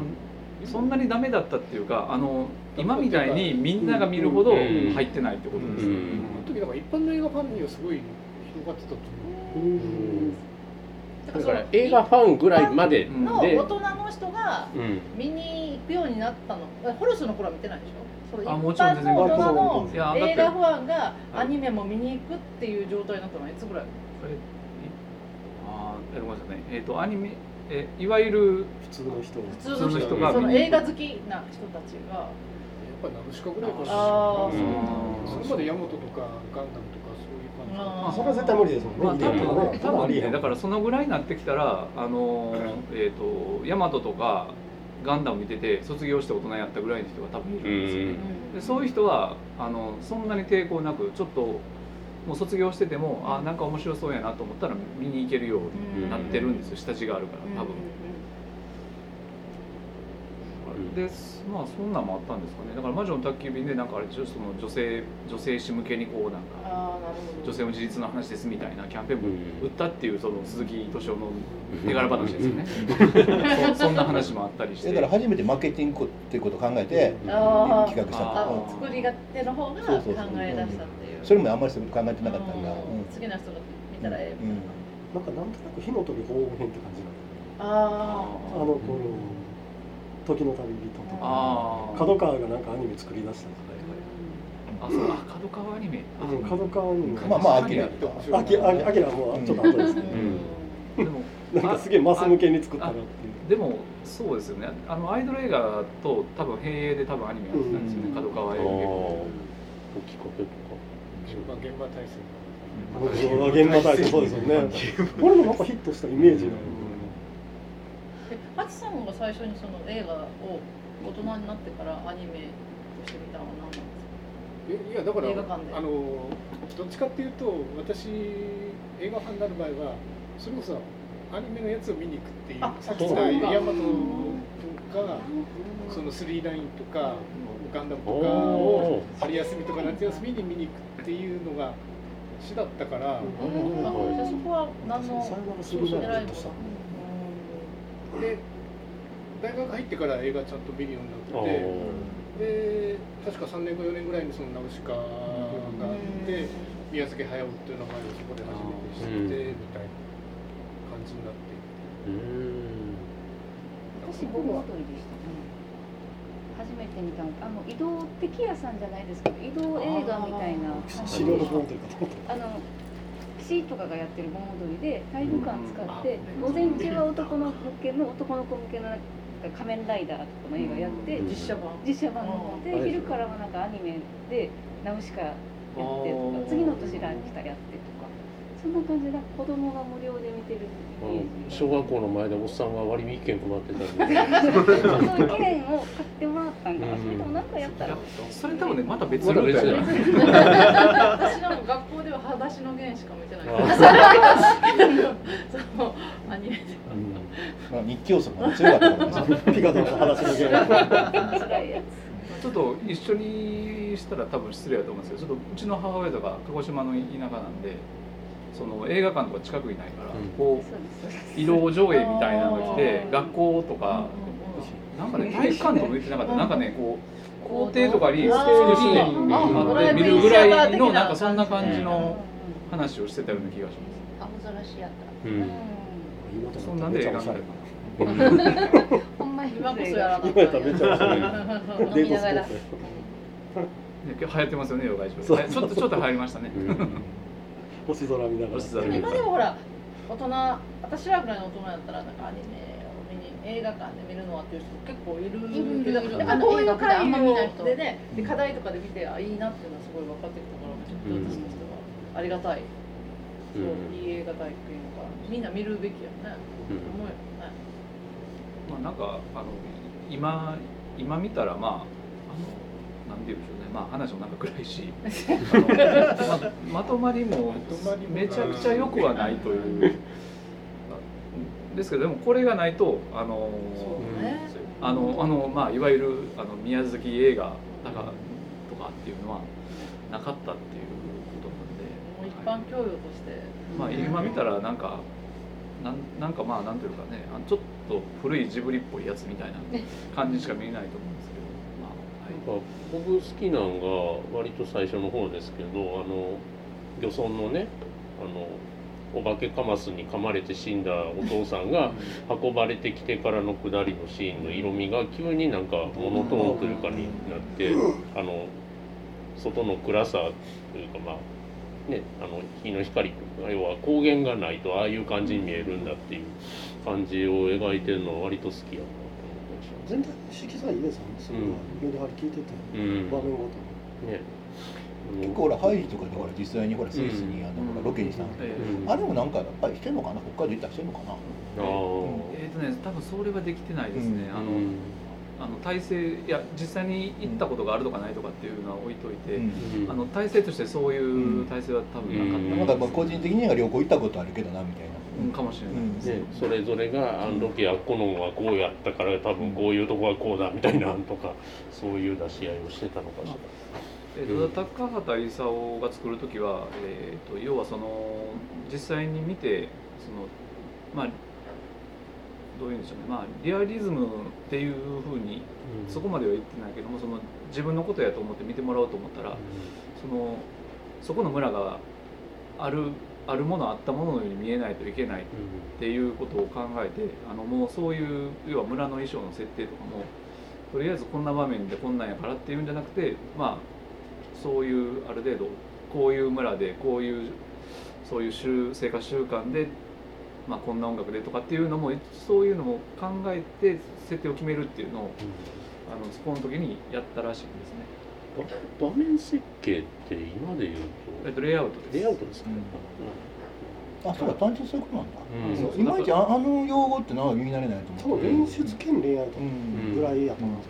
S2: そんなにダメだったっていうかあの今みたいにみんなが見るほど
S1: うん。
S2: 入ってないってことです、
S1: うん。
S6: あの時なんか一般の映画ファンにはすごい広がってたと思う。
S8: ょ、
S1: だから映画ファンぐらいまで
S2: うん
S3: の
S1: で
S3: 大人の人が
S1: うん。
S3: 見に行くようになったの。えホルスの頃は見てないでしょ？そ
S2: あもちろん
S3: 般の大人の映画ファンがアニメも見に行くっていう状態になったのはいつぐらい？
S2: あごめんなさいね。えっ、とアニメえいわゆる
S8: 普通の人。
S3: 普通の人
S2: が
S3: その映画好きな人たちが。
S6: やっぱナウシカぐらいかしらそれまでヤマトとかガンダムとかそういう感じ
S3: あー
S8: それは絶対無理ですもんね、
S2: まあ多分
S8: ね
S2: ね。多分ねだ
S8: ら
S2: からそのぐらいになってきたらあのーえっ、とヤマトとかガンダム見てて卒業して大人やったぐらいの人が多分いるんですよ。ね、でそういう人はあのそんなに抵抗なくちょっともう卒業しててもあなんか面白そうやなと思ったら見に行けるようになってるんですよ。下地があるから多分。
S1: うん
S2: でまあそんなんもあったんですかね。だから魔女の宅急便でなんかあれでしょ？その女性女性誌向けにこうなんか女性の自立の話ですみたいなキャンペーンも
S1: うん。
S2: 売ったっていうその鈴木敏夫の手柄話ですよね。そ *laughs* そんな話もあったりして。
S4: だから初めてマーケティングっていうことを考えて企画した
S3: あ
S2: あー
S3: 作りが手の方が考え出したっていう。
S4: それもあんまりそういうこと考えてなかったんだ、
S3: うん。次の人が見たらええ。みたいな
S8: なんかなんとなく火の鳥訪問編って感じな
S3: あ
S8: のあのこの時の旅人とか
S2: ああ
S8: 角川がなんかアニメ作り出したんです
S2: あそうあ角川アニメ。
S8: 角川アニメ。
S4: まあまあアキラ
S8: あきあアキラはもうちょっと後ですけど、
S2: でも *laughs*
S8: なんかすげえマス向けに作ったなっていう。
S2: でもそうですよね。あのアイドル映画と多分並映で多分アニメやってたんですよね、
S8: うん。
S2: 角川映画
S1: きっかけと
S6: まあ現場体制。
S8: 現場体操そうですよね。これもなんかヒットしたイメージなの
S3: えハチさんが最初にその映画を大人になってからアニメとして見たのは何なんですか？
S6: えいやだから
S3: 映画館で。
S6: あのどっちかっていうと私映画ファンになる場合はそれこそアニメのやつを見に行くっていう
S3: あ
S6: さっき言ったヤマトとかそのスリーラインとかガンダムとか
S1: お
S6: を春休みとか夏休みに見に行くっていうのが主だったから、
S3: あじゃあそこは何の
S8: さよならするならヒットした
S6: で大学入ってから映画ちゃんと見るようになっててで確か3年後4年ぐらいにそのナウシカがあって宮崎駿っていう名前をそこで初めて知ってみたいな感じになって。
S1: うん
S9: 私盆踊りでしたね。初めて見たの。あの移動敵屋さんじゃないですけど移動映画みたいな。
S8: 資料の本というかと思っ
S9: あの市とかがやってる盆踊りで体育館使って午前中は男の向けの男の子向けのなんか仮面ライダーとかの映画やって
S3: 実写版。
S9: 実写版で昼からはなんかアニメでナウシカやってとか次の年ランチタやってとかそんな感じで子供が無料で見てる
S1: あの
S9: イメージ。
S1: 小学校の前でおっさんが割引券配ってたんで。
S9: 券を買ってもらったんかな、それともなんかやったら、
S2: それ多分ねまた別
S3: 学校では裸足の弦しか見てない
S1: あ *laughs*
S3: そうアニメで
S4: まあ、日記要素も強かったと思いますよ
S8: てピカドの話のゲーム
S9: 辛いや
S2: ちょっと一緒にしたら多分失礼だと思うんですけどちょっとうちの母親とか鹿児島の田舎なんでその映画館とか近くにないから、
S1: うん。
S2: こ
S9: う
S2: 移動上映みたいなのが来て学校とかなんかね体育館とも言ってなかった。なんかねこう校庭とかに
S3: あ
S2: 普通に
S1: ー
S2: あって見るぐらいのなんかそんな感じの話をしてたような気がし
S5: 青空しやった。
S1: うん。
S8: 今と
S2: ますそんなんで映画館
S8: れ
S2: か。
S5: ほんまに。
S3: 今こそやらな
S8: 今やった。らめっちゃおしゃ
S2: 流行ってますよねヨガ
S8: そう
S2: はいちょっとちょっと流行りましたね
S8: 星空見ながら。
S2: 星空見
S3: 今でもほら大人私らぐらいの大人だったらなんかアニメを見に映画館で見るのはっていう人結構いるけどやっぱこういう
S5: あの映画館あんま見ない人。
S3: 会でねで課題とかで見てあいいなっていうのはすごい分かってきたから
S1: うん
S3: 私としてはありがたい、そう
S1: うん
S3: いい映画体験がみんな見るべきやね。思うよね
S2: まあなんかあの今今見たらまああのなんて言うんでしょうねまあ話もなんか暗いし。*laughs* ままとまりもめちゃくちゃ良くはないという。ですけどでもこれがないとあの
S3: ね。
S2: あのあのまあいわゆるあの宮崎映画だからとかっていうのはなかったっていうことなんで、
S3: 般教養として。
S2: まあ今見たらなんかなんなんかまあなんていうかねちょっと古いジブリっぽいやつみたいな感じしか見えないと思うんですけど、
S1: 僕好きなんが割と最初の方ですけどあの漁村のねあのお化けカマスに噛まれて死んだお父さんが運ばれてきてからの下りのシーンの色味が急になんかモノトーンというかになってあの外の暗さというかまあねあの日の光とか要は光源がないとああいう感じに見えるんだっていう感じを描いてるのは割と好きや
S8: 全体色彩いいですよねそれは。メリハリ聞いてて。場面ごと
S1: うん。ね
S4: 結構ほらハイジとかでほら実際にほらスイスにあの、ほらロケにしたんですけど、
S2: え
S4: あれもなんかやっぱりしてんのかな？北海道行ったりしてんのかな？
S2: えーとね多分それはできてないですね、あのあの体制いや実際に行ったことがあるとかないとかっていうのは置いといて、
S4: うん。
S2: あの体制としてそういう体制は多分なかった。
S4: なん。かまあ個人的には旅行行ったことあるけどなみたいな。
S2: うんかもしれない。です、
S1: ね、それぞれがあの時はこのはこうやったから多分こういうとこはこうだみたいなのとかそういう出し合いをしてたのかしら。
S2: えーと高畑勲が作る時は、えー、と要はその実際に見てそのまあどういうんでしょうね、まあ、リアリズムっていうふうにそこまでは言ってないけどもその自分のことやと思って見てもらおうと思ったらそのそこの村があるあるものあったもののように見えないといけないっていうことを考えてあのもうそういう要は村の衣装の設定とかもとりあえずこんな場面でこんなんやからっていうんじゃなくてまあそういうある程度こういう村でこういうそういう習生活習慣で、まあ、こんな音楽でとかっていうのもそういうのも考えて設定を決めるっていうのをあのそこの時にやったらしいんですね。
S1: 場面設計って今で言う
S2: えっとレイアウトです。
S1: レイアウトですか、
S4: あそうだ単純そういうことなんだ、
S1: うん。
S4: いまいちああの用語ってなんか耳慣れないと
S8: 多
S4: 思う
S8: 分演出兼レイアウト
S4: うん。
S8: ぐらいやと思うんです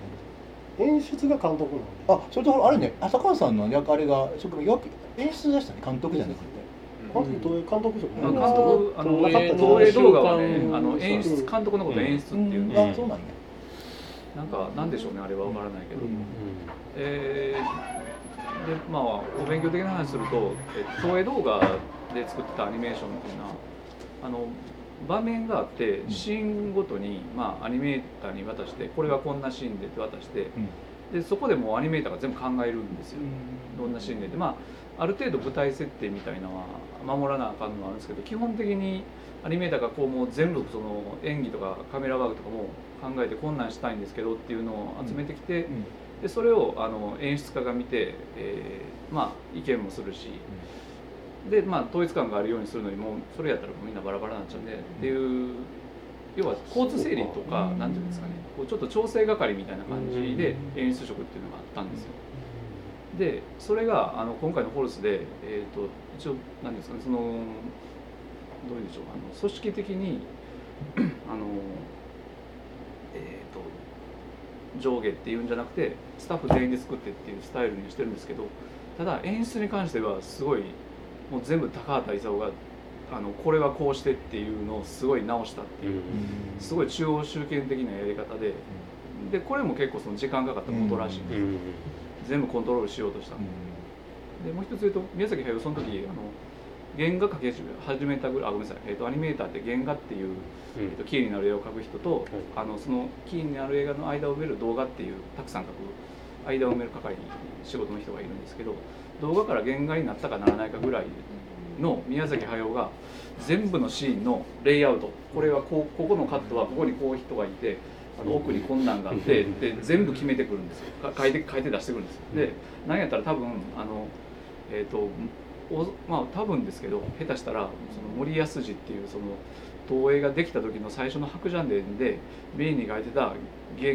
S8: けど、演出が監督なんで。
S4: あそれとあれね浅川さんの役あれが職務役演出でしたね監督じゃなくて
S2: あ監督あの
S1: 東映
S2: 動画はねあの演出監督のことを演出っていう
S4: うん。
S2: の
S4: あそうなんや。
S2: なんかなんでしょうねあれは分からないけど、
S4: うん。
S2: えーでまあお勉強的な話するとえ東映動画で作ってたアニメーションっていうのはあの場面があってシーンごとに、まあ、アニメーターに渡してこれはこんなシーンでって渡してでそこでもうアニメーターが全部考えるんですよ。どんなシーンででまあある程度舞台設定みたいなのは守らなあかんのはあるんですけど基本的にアニメーターがこうもう全部その演技とかカメラワークとかも考えてこんなんしたいんですけどっていうのを集めてきて、
S4: うん。
S2: でそれをあの演出家が見て、えーまあ意見もするし、でまあ統一感があるようにするのにもうそれやったらもうみんなバラバラになっちゃうんで、っていう要は交通整理とかなんていうんですかねこうちょっと調整係みたいな感じで演出職っていうのがあったんですよ。でそれがあの今回のホルスで、えー、と一応何ですかねそのどういうんでしょうあの組織的に *clears throat* あのえっ、と上下っていうんじゃなくてスタッフ全員で作ってっていうスタイルにしてるんですけどただ演出に関してはすごいもう全部高畑勲があのこれはこうしてっていうのをすごい直したっていうすごい中央集権的なやり方ででこれも結構その時間かかったことらしいんです、
S1: うん
S2: 全部コントロールしようとした、でもう一つ言うと宮崎駿その時あの原画描き始めたぐらいあごめんなさい、えー、とアニメーターって原画っていう、えー、とキーになる絵を描く人と、あのそのキーになる映画の間を埋める動画っていうたくさん描く間を埋める係仕事の人がいるんですけど動画から原画になったかならないかぐらいの宮崎駿が全部のシーンのレイアウト。これはこうここのカットはここにこう人がいてあの奥にこんなんがあってで全部決めてくるんですよ。か書いて書いて出してくるんですよ。で何やったら多分あのえっ、とおまあ多分ですけど下手したらその森安次っていうその東映ができた時の最初の白ジャンデンでメインに書いてた原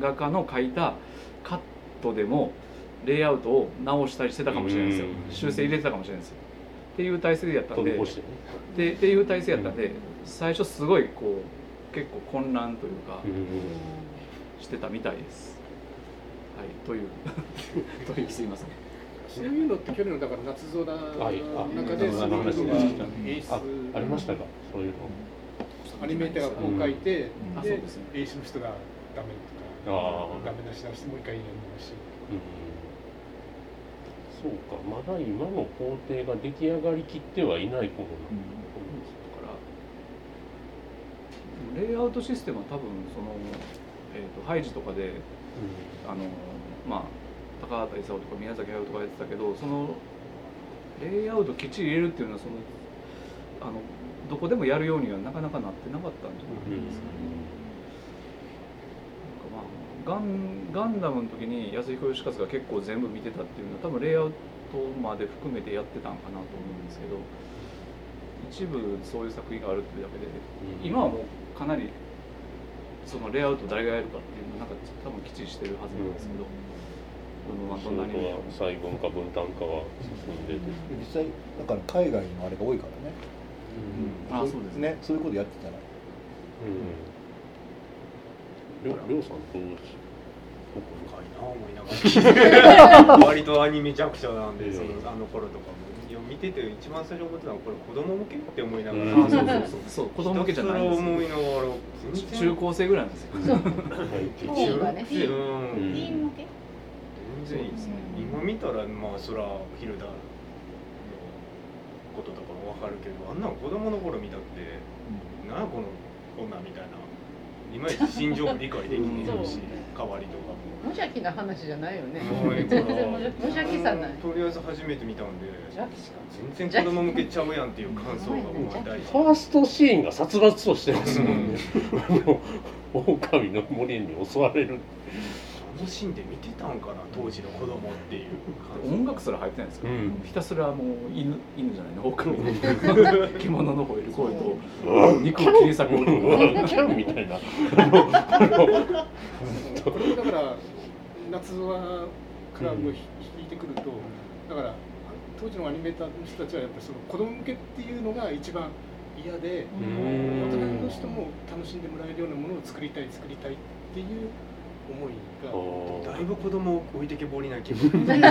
S2: 画家の書いたカットでもレイアウトを直したりしてたかもしれないですよ。
S1: うん。
S2: 修正入れてたかもしれないですよ。っていう体制でやったんで。でっていう体制やったんで最初すごいこう結構混乱というかしてたみたいです。はいという *laughs* というすいません。
S6: そういうのって去年のだから夏空の
S1: はい。あ
S6: 中でそういうのが演出
S1: あありましたか？そういうの。
S6: アニメーターがこう書いて、
S2: うん。あ
S6: で
S2: そうですね。
S6: 演出の人がダメとか
S1: ああ
S6: ダメ出し直してもう一回やり直し。
S1: うんそうか。まだ今の工程が出来上がりきってはいない頃なん。だ
S2: だからレイアウトシステムは多分その、えー、とハイジとかであのまあ高畑勲とか宮崎駿とかやってたけどそのレイアウトきっちり入れるっていうのはそのあのどこでもやるようにはなかなかなってなかったんじゃないですかね。なんかまあ、ガンガンダムの時に安彦義和が結構全部見てたっていうのは多分レイアウトまで含めてやってたんかなと思うんですけど一部そういう作品があるっていうだけで今はもうかなりそのレイアウト誰がやるかっていうのはなんか多分きっちりしてるはずなんですけど、どん。な
S1: 仕
S2: どんなに。
S1: 事は細分化分担化は進んでて、
S4: 実際だから海外のあれが多いからね、
S2: あそうです
S4: ね。そういうことやってたら。
S1: うん。りょりょうさんどうし
S7: 深いな思いながら。*laughs* 割とアニメ弱者なんで、そのあの頃とかも見てて一番最初思ってたのはこれ子供向けって思いながら、
S2: あそうそうそう。そう子供向けじゃないんです
S7: 思いながら
S2: 中高生ぐらいなん。ですよ。
S7: 中学生うん。
S1: うん。
S7: 全然いいですね、今見たらまあそらヒルダのこととかもわかるけどあんなん子供の頃見たって、なん。やこの女みたいないまいち心情も理解できねえし代わりとかも。
S5: 無邪気な話じゃないよね。
S7: もう。ええ
S5: 全
S7: から
S5: 然無邪気さない。
S7: とりあえず初めて見たんで全然子供向けちゃうやんっていう感想がもう大事。
S1: ファーストシーンが殺伐としてますもんね。*laughs* 狼の森に襲われる。
S7: あのシーンで見てたんかな当時の子供っていう
S2: 音楽すら入ってないんですけど、
S1: うん。
S2: ひたすらもう犬犬じゃないの狼の。獣の吠える声と。肉を切り裂く。音が
S1: キャンみたいな。
S6: これだから夏はからも引いてくるとだから当時のアニメーターの人たちはやっぱりその子供向けっていうのが一番嫌で
S1: うん。
S6: 大人の人も楽しんでもらえるようなものを作りたい作りたいっていう思いが
S7: だいぶ子供を置いてけぼりな気分
S9: 特に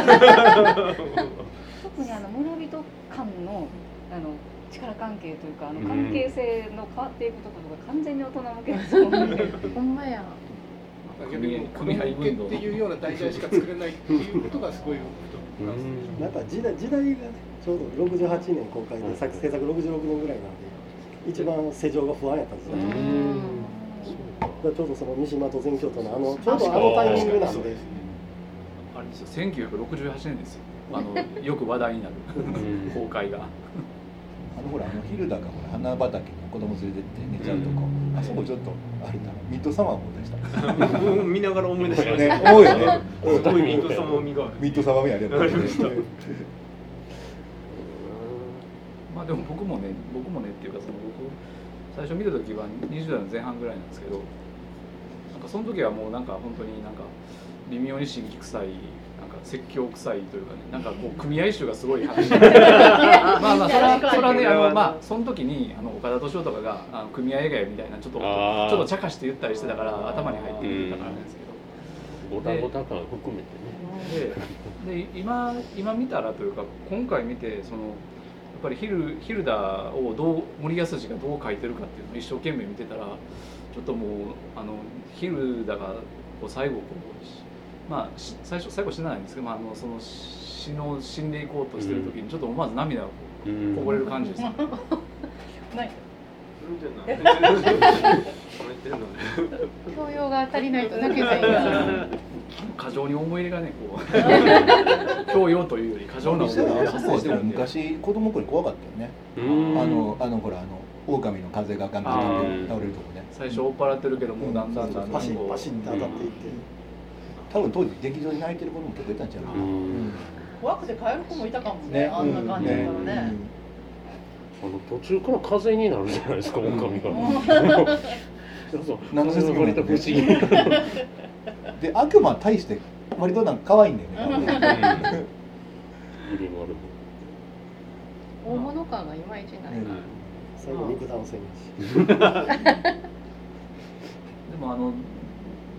S9: あの村人間のあの力関係というかあの関係性の変わっていくところが完全に大人向けですもんね。
S5: ほんまや。
S6: 逆にもう子供向けっていうような題材しか作れないっていうことがすごい
S8: なんか時代時代がねちょうど68年公開で作制作66年ぐらいなんで一番世情が不安やったんですよ、ちょうどその三島と全京都のあのちょうどあのタイミングなんで。
S2: あれですよ1968年ですよ。あのよく話題になる。公開が。
S4: あのほらあのヒルダがほら花畑に子供連れてって寝ちゃうとこ、あそこちょっとあれだミッドサマー思い出した。
S7: 見ながら思い。出しました
S4: ね思うよね
S7: すごいミート様味が
S4: ミッドサマー目あり
S7: ありました
S2: まあでも僕もね僕もねっていうかその僕最初見た時は20代の前半ぐらいなんですけどなんかその時はもうなんか本当になんか微妙に神気臭いなんか説教臭いというかねなんかこう組合集がすごい話 *laughs* まあまあそれはそれはねあのまあその時にあの岡田斗司夫とかがあの組合映画やみたいなちょっとちょっと茶化して言ったりしてたから頭に入ってきてたからなんですけど。
S1: ボタボタ感含めてね。
S2: でで今今見たらというか今回見てそのやっぱりヒルヒルダをどう森保がどう書いてるかっていうのを一生懸命見てたらちょっともうあのヒルダがこう最後こうしまあし最初最後死なないんですけど、まあ、あのその死の死んでいこうとしてる時にちょっと思わず涙がこ
S1: う
S2: うん。こぼれる感じです、
S3: ない。*laughs* *laughs*
S5: 教養が足りないと抜けないが
S2: 過剰に思い入れがねこう。*laughs* 教養というより過剰な思い入れが発生してるんで。
S4: 昔子供の頃怖かったよね。
S1: うん。
S4: あのあのほらあの狼の風がガンガン倒れるとこね。
S2: 最初追っ払ってるけどもうだんだんだんだん
S8: パシ
S2: こう
S8: ッパシッって当たっていって。
S4: 多分当時劇場に泣いてる子供結構いたんちゃうかな。
S1: うん。
S3: 怖くて帰る子もいたかもね
S4: ね。
S3: あんな感じだからね。
S1: あの途中から風になるじゃないですか、狼が。*laughs* そうそう。
S4: 何の説明も
S1: 不思議。
S4: で悪魔対して割となんか可愛いんだよね。
S5: 大物感がいまいちない、
S8: 最後肉弾戦やし。*laughs*
S2: でもあの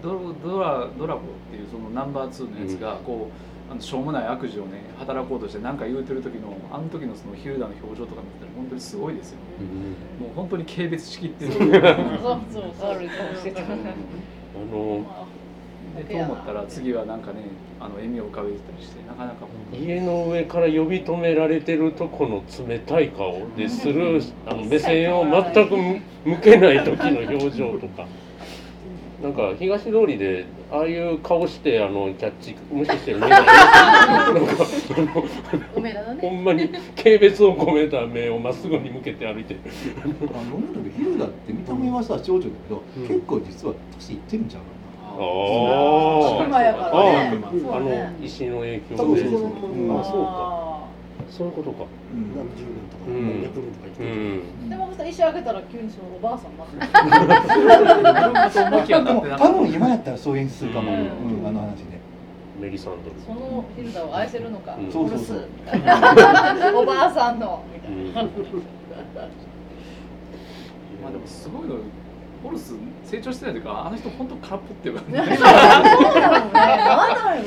S2: ドドラドラゴっていうそのナンバー2のやつがこう、あのしょうもない悪事をね働こうとして何か言うてる時のあの時のそのヒルダの表情とか見てたら本当にすごいですよ、もう本当に軽蔑しきってる。
S1: あの
S2: でと思ったら次はなんかねあの笑みを浮かべてたりしてなかなか
S1: 家の上から呼び止められてるとこの冷たい顔でするあの目線を全く向けない時の表情とか。なんか東通りでああいう顔してあのキャッチ無視してる目がなんかあの
S5: ね。
S1: ほんまに軽蔑を込めた目をまっすぐに向けて歩いてる。
S4: あの思うんだけどヒルダって見た目はさ長女だけど、
S1: うん。
S4: 結構実は年いってるんちゃうか
S1: あ
S3: 今やか。らね
S1: あの石の影響で。
S8: そ
S1: うん
S8: ま
S1: あそうか。そういうことか。
S4: な、うん。
S8: 何十年とか
S1: うん。
S8: 何百年とか生きてる。
S3: でもさ石開けたら急にそのおばあさん。になって
S4: でも多分今やったらそう演出するかも、
S3: う
S4: うん。あの話で
S1: メリサンド。
S3: そのヒルダを愛せるのか、
S1: うん。
S4: そうそうそう
S3: おばあさん。のみたいな、
S1: うん。
S2: まあでもすごいのホルス成長してないというかあの人本当空っぽってい
S3: ね。*laughs*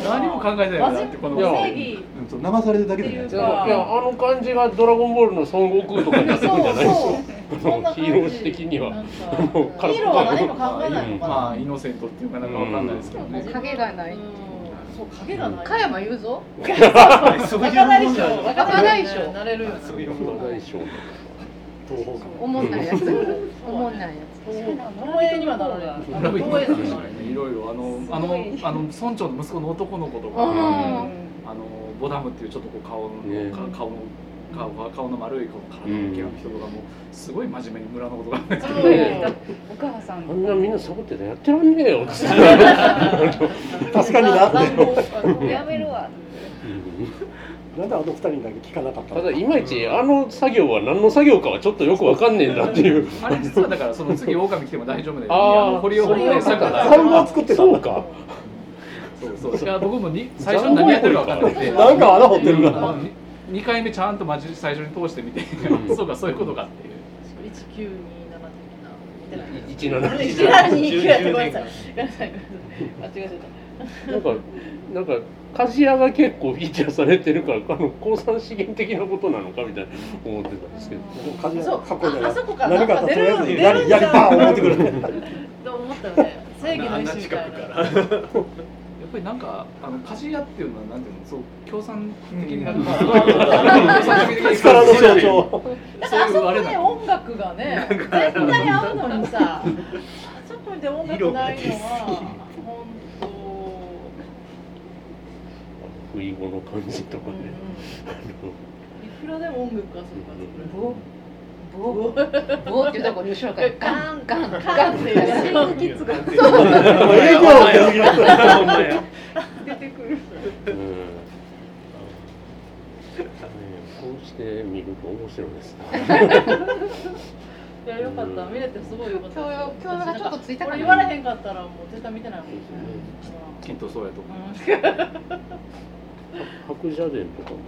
S2: 何も考えてないよなってこの。
S3: 真面目正義。
S4: うんそう流されるだけでね。
S3: って
S1: いやいやあの感じがドラゴンボールの孫悟空とかになってくるんじゃないです
S3: そう
S1: か
S3: そんな感じ
S1: ヒーロー史的には。
S3: なんか
S1: もう空っぽ
S3: ヒーローは何も考えない。のかな。
S2: まあイノセントっていうかなんかわかんないですけどね、
S9: 影がない。
S3: うんそう影がない。
S5: 加山雄三？
S3: 若大将若大将なれるよね。
S7: そう
S1: 大将
S8: 東方か
S5: おもんないやつ。おもんないや
S3: 東映にはなられる。
S2: ラビット
S3: 東映
S2: とかねいろいろあのあのあの村長の息子の男の子とか、
S5: うん
S2: あのボダムっていうちょっとこう顔の、顔の顔が顔の丸いこの体の大きな人とかもすごい真面目に村のことが話して
S9: うん
S2: て、
S9: お母さん
S1: あんなみんなサボってたらやってらんねえよ
S8: 確かになって
S9: やめるわ
S8: なんであの二人だけ聞かなかった
S1: ただいまいちあの作業は何の作業かはちょっとよくわかんねえんだっていう。
S2: あれ実はだからその次狼来ても大丈夫だ
S1: よ、ね、
S2: ああ堀尾さんから
S8: サウを作ってた
S1: そうか。
S2: そうそういや僕もに最初に何やってるか分かんなくて
S8: なんか穴掘ってるな、ま、
S2: 2回目ちゃんと最初に通してみて。そうかそういうことかっていう。
S3: 一九
S1: 一七
S3: 二い1のいごめんなさいん間違えちゃった
S1: なんかなんか鍛冶屋が結構フィーチャーされてるからあの鉱山資源的なことなのかみたいな思ってたんですけど。
S3: 鍛冶
S8: 屋かっこいい
S3: あそこか。ら
S8: 何かとりあえずやりやりパー思ってくる
S3: と思ったね正義の意瞬み
S2: やっぱりなんかあの鍛冶屋っていうのはなんていうのそう共産的になる共産主義的に
S8: 力の象徴
S3: だから。あそ
S2: ういうあれな *laughs*
S3: 音楽がね、絶対合うのにさ、あそこで音楽ないのは本当。
S1: 不意語の感じとかね、
S3: いくらでも音楽がそこ
S5: ボボボっていうとこに後ろからガンガンガンって
S3: や
S5: やる
S3: るキッズが
S9: 出てくる
S1: うん。こうして見ると面白いですね。
S3: いやよかった見れてすごいよかった。
S5: 今日今日がちょっとついた
S3: 言われへん。かったらもう絶対見てないもん。
S2: きっとそうやと思う
S1: 白蛇伝とかもね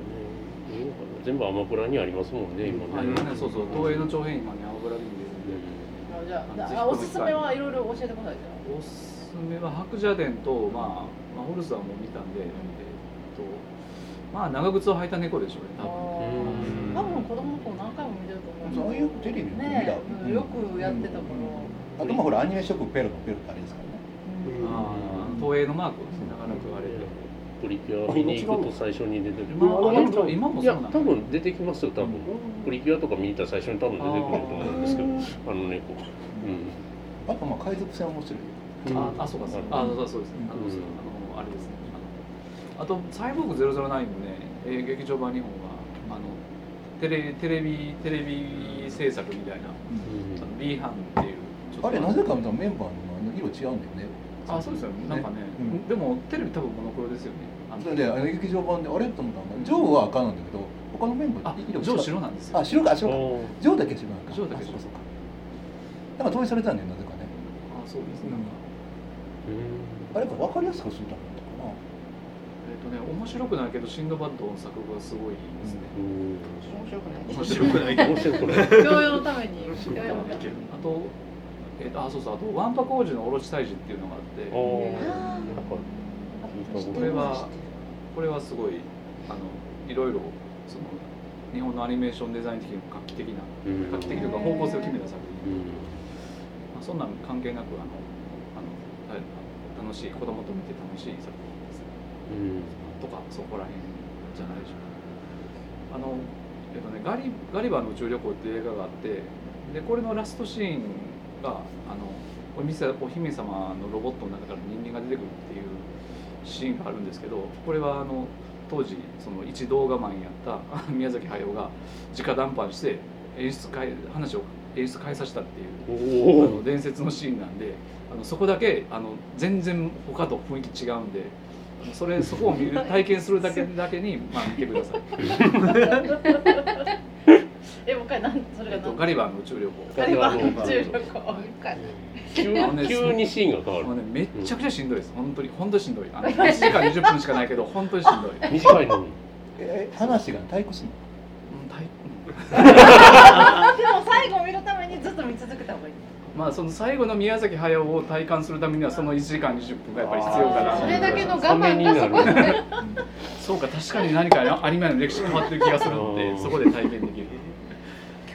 S1: いいのかな全部アマプラにありますもんね今
S2: あ
S1: ね、
S2: 今ねそうそう。東映の長編今ね青空で見れる。んで
S3: あじゃああおすすめはいろいろ教えてください。じゃ
S2: おすすめは白蛇伝と、まあ、まあホルスはもう見たんで、えっとまあ長靴を履いた猫でしょうね
S3: あ。
S2: 多分
S3: 多分子供の頃何回も見てると思う。
S4: そういうテレビ見た
S3: ねえ、よくやってたから。
S4: あとまあほらアニメショップペロのペロってあれですからね。
S2: あー東映のマーク
S1: プリキュア見に行くと最初に出てくる。
S2: 今も
S1: いや多分出てきますよ多分。プリキュアとか見に行ったら最初に多分出てくると思うんですけどあの猫。うん。
S4: あとまあ海賊船面白いよ
S2: ああそうかそうあそうそうですね。あの、
S1: うん
S2: あのあれですね。あのあと「サイボーグ009」のね、えー劇場版日本はあのテレテレビテレビ制作みたいな、
S1: うん。
S2: B 班っていう
S4: あれなぜかメンバーのあの色違うんだよね
S2: あそうですよね。なんかね、
S4: うん。
S2: でもテレビ多分モノクロですよね。あの
S4: それであの劇場版であれと思ったのがジョーは赤なんだけど他のメンバ
S2: あ
S4: ー色
S2: ジョー白なんですよ。
S4: あ白かあ白か。ジョーだけ白なんか。
S2: ジョーだけ白
S4: あそうかなんか。統一されたんだよなぜかね。
S2: あそうですね。なん。か
S1: うん。
S4: あれやっぱ分かりやすくするためだったかな。
S2: えっ、とね面白くないけどシンドバッドの作がすごいですね、
S1: うん。
S5: 面白くない。
S7: 面白くない。
S1: 面白くない。*laughs*
S3: 教養のために。
S2: あと,、えー、とあそうそうあとワンパ工事のオロチ退治っていうのがあって。
S1: こ
S2: れはこれはすごいあのいろいろその日本のアニメーションデザイン的にも画期的な
S1: うん。
S2: 画期的というか方向性を決めた作品、
S1: うん。
S2: まあ、そんなん関係なくあのあのはい楽しい子供と見て楽しい作品ですね。
S1: うん。
S2: とかそこら辺じゃないでしょうか。あのえっとねガリガリバーの宇宙旅行っていう映画があってでこれのラストシーンがあのお店お姫様のロボットの中から人間が出てくるっていうシーンがあるんですけどこれはあの当時その一動画マンやった *laughs* 宮崎駿が直談判して演出変え話を演出変えさせたっていうあの伝説のシーンなんであのそこだけあの全然他と雰囲気違うんであのそれそこを見る *laughs* 体験するだけだけに、まあ、見てください、*laughs*
S3: え、もう一回なんそれが何
S2: えっとガリバーの宇宙旅行。
S3: ガリバーの宇宙旅行。
S1: 急急にシーンが変わる。
S2: もうね、めっちゃくちゃしんどいです。本当に本当にしんどい。あの1時間20分しかないけど本当にしんどい、うん
S1: 短いのに。
S4: え話が退屈すんの。
S2: 大
S3: でも最後見るためにずっと見続けた方がいい。
S2: まあその最後の宮崎駿を体感するためにはその1時間20分がやっぱり必要かな。
S3: それだけの我慢がそこで。
S2: そうか確かに何かアニメの歴史変わってる気がするのでそこで体験できる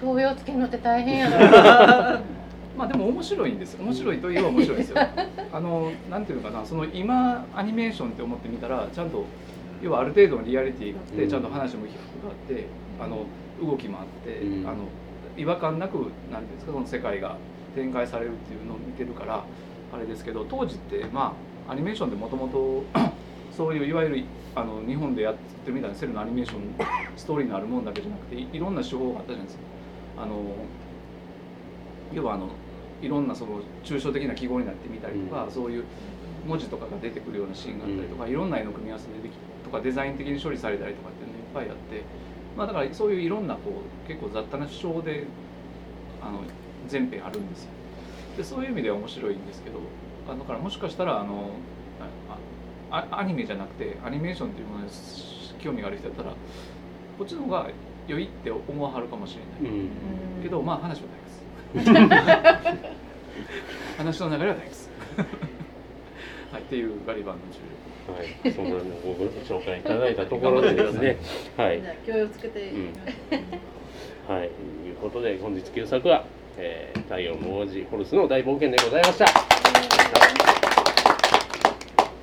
S5: 教養つけるのって大変やな。*laughs*
S2: まあでも面白いんです。面白いといえば面白いですよ。*laughs* あのなんていうのかな。その今アニメーションって思ってみたらちゃんと要はある程度のリアリティがあって、
S1: うん。
S2: ちゃんと話も起伏があってあの動きもあって、
S1: うん。
S2: あの違和感なくなんていうんですかその世界が展開されるっていうのを見てるからあれですけど当時ってまあアニメーションでもともと *clears throat* そういういわゆるあの日本でやってるみたいなセルのアニメーションストーリーのあるものだけじゃなくていいろんな手法があったじゃないですか。あの要はあのいろんなその抽象的な記号になってみたりとか、そういう文字とかが出てくるようなシーンがあったりとか、いろんな絵の組み合わせでできとかデザイン的に処理されたりとかっていうのいっぱいあって、まあ、だからそういういろんなこう結構雑多な手法であの全編あるんですよ。でそういう意味では面白いんですけどあだからもしかしたらあのああアニメじゃなくてアニメーションっていうものに興味がある人だったらこっちの方が良いって思わはるかもしれない、
S1: うん。
S2: けどまあ話はないです。*laughs* 話の流れはないです。*laughs* はいっていうガリバンの中
S1: はい、そんなのをご紹介いただいたところでですね、*laughs* はい。
S3: 教養つけて、
S1: うん。はい、ということで本日旧作は、えー、太陽の王子ホルスの大冒険でございました。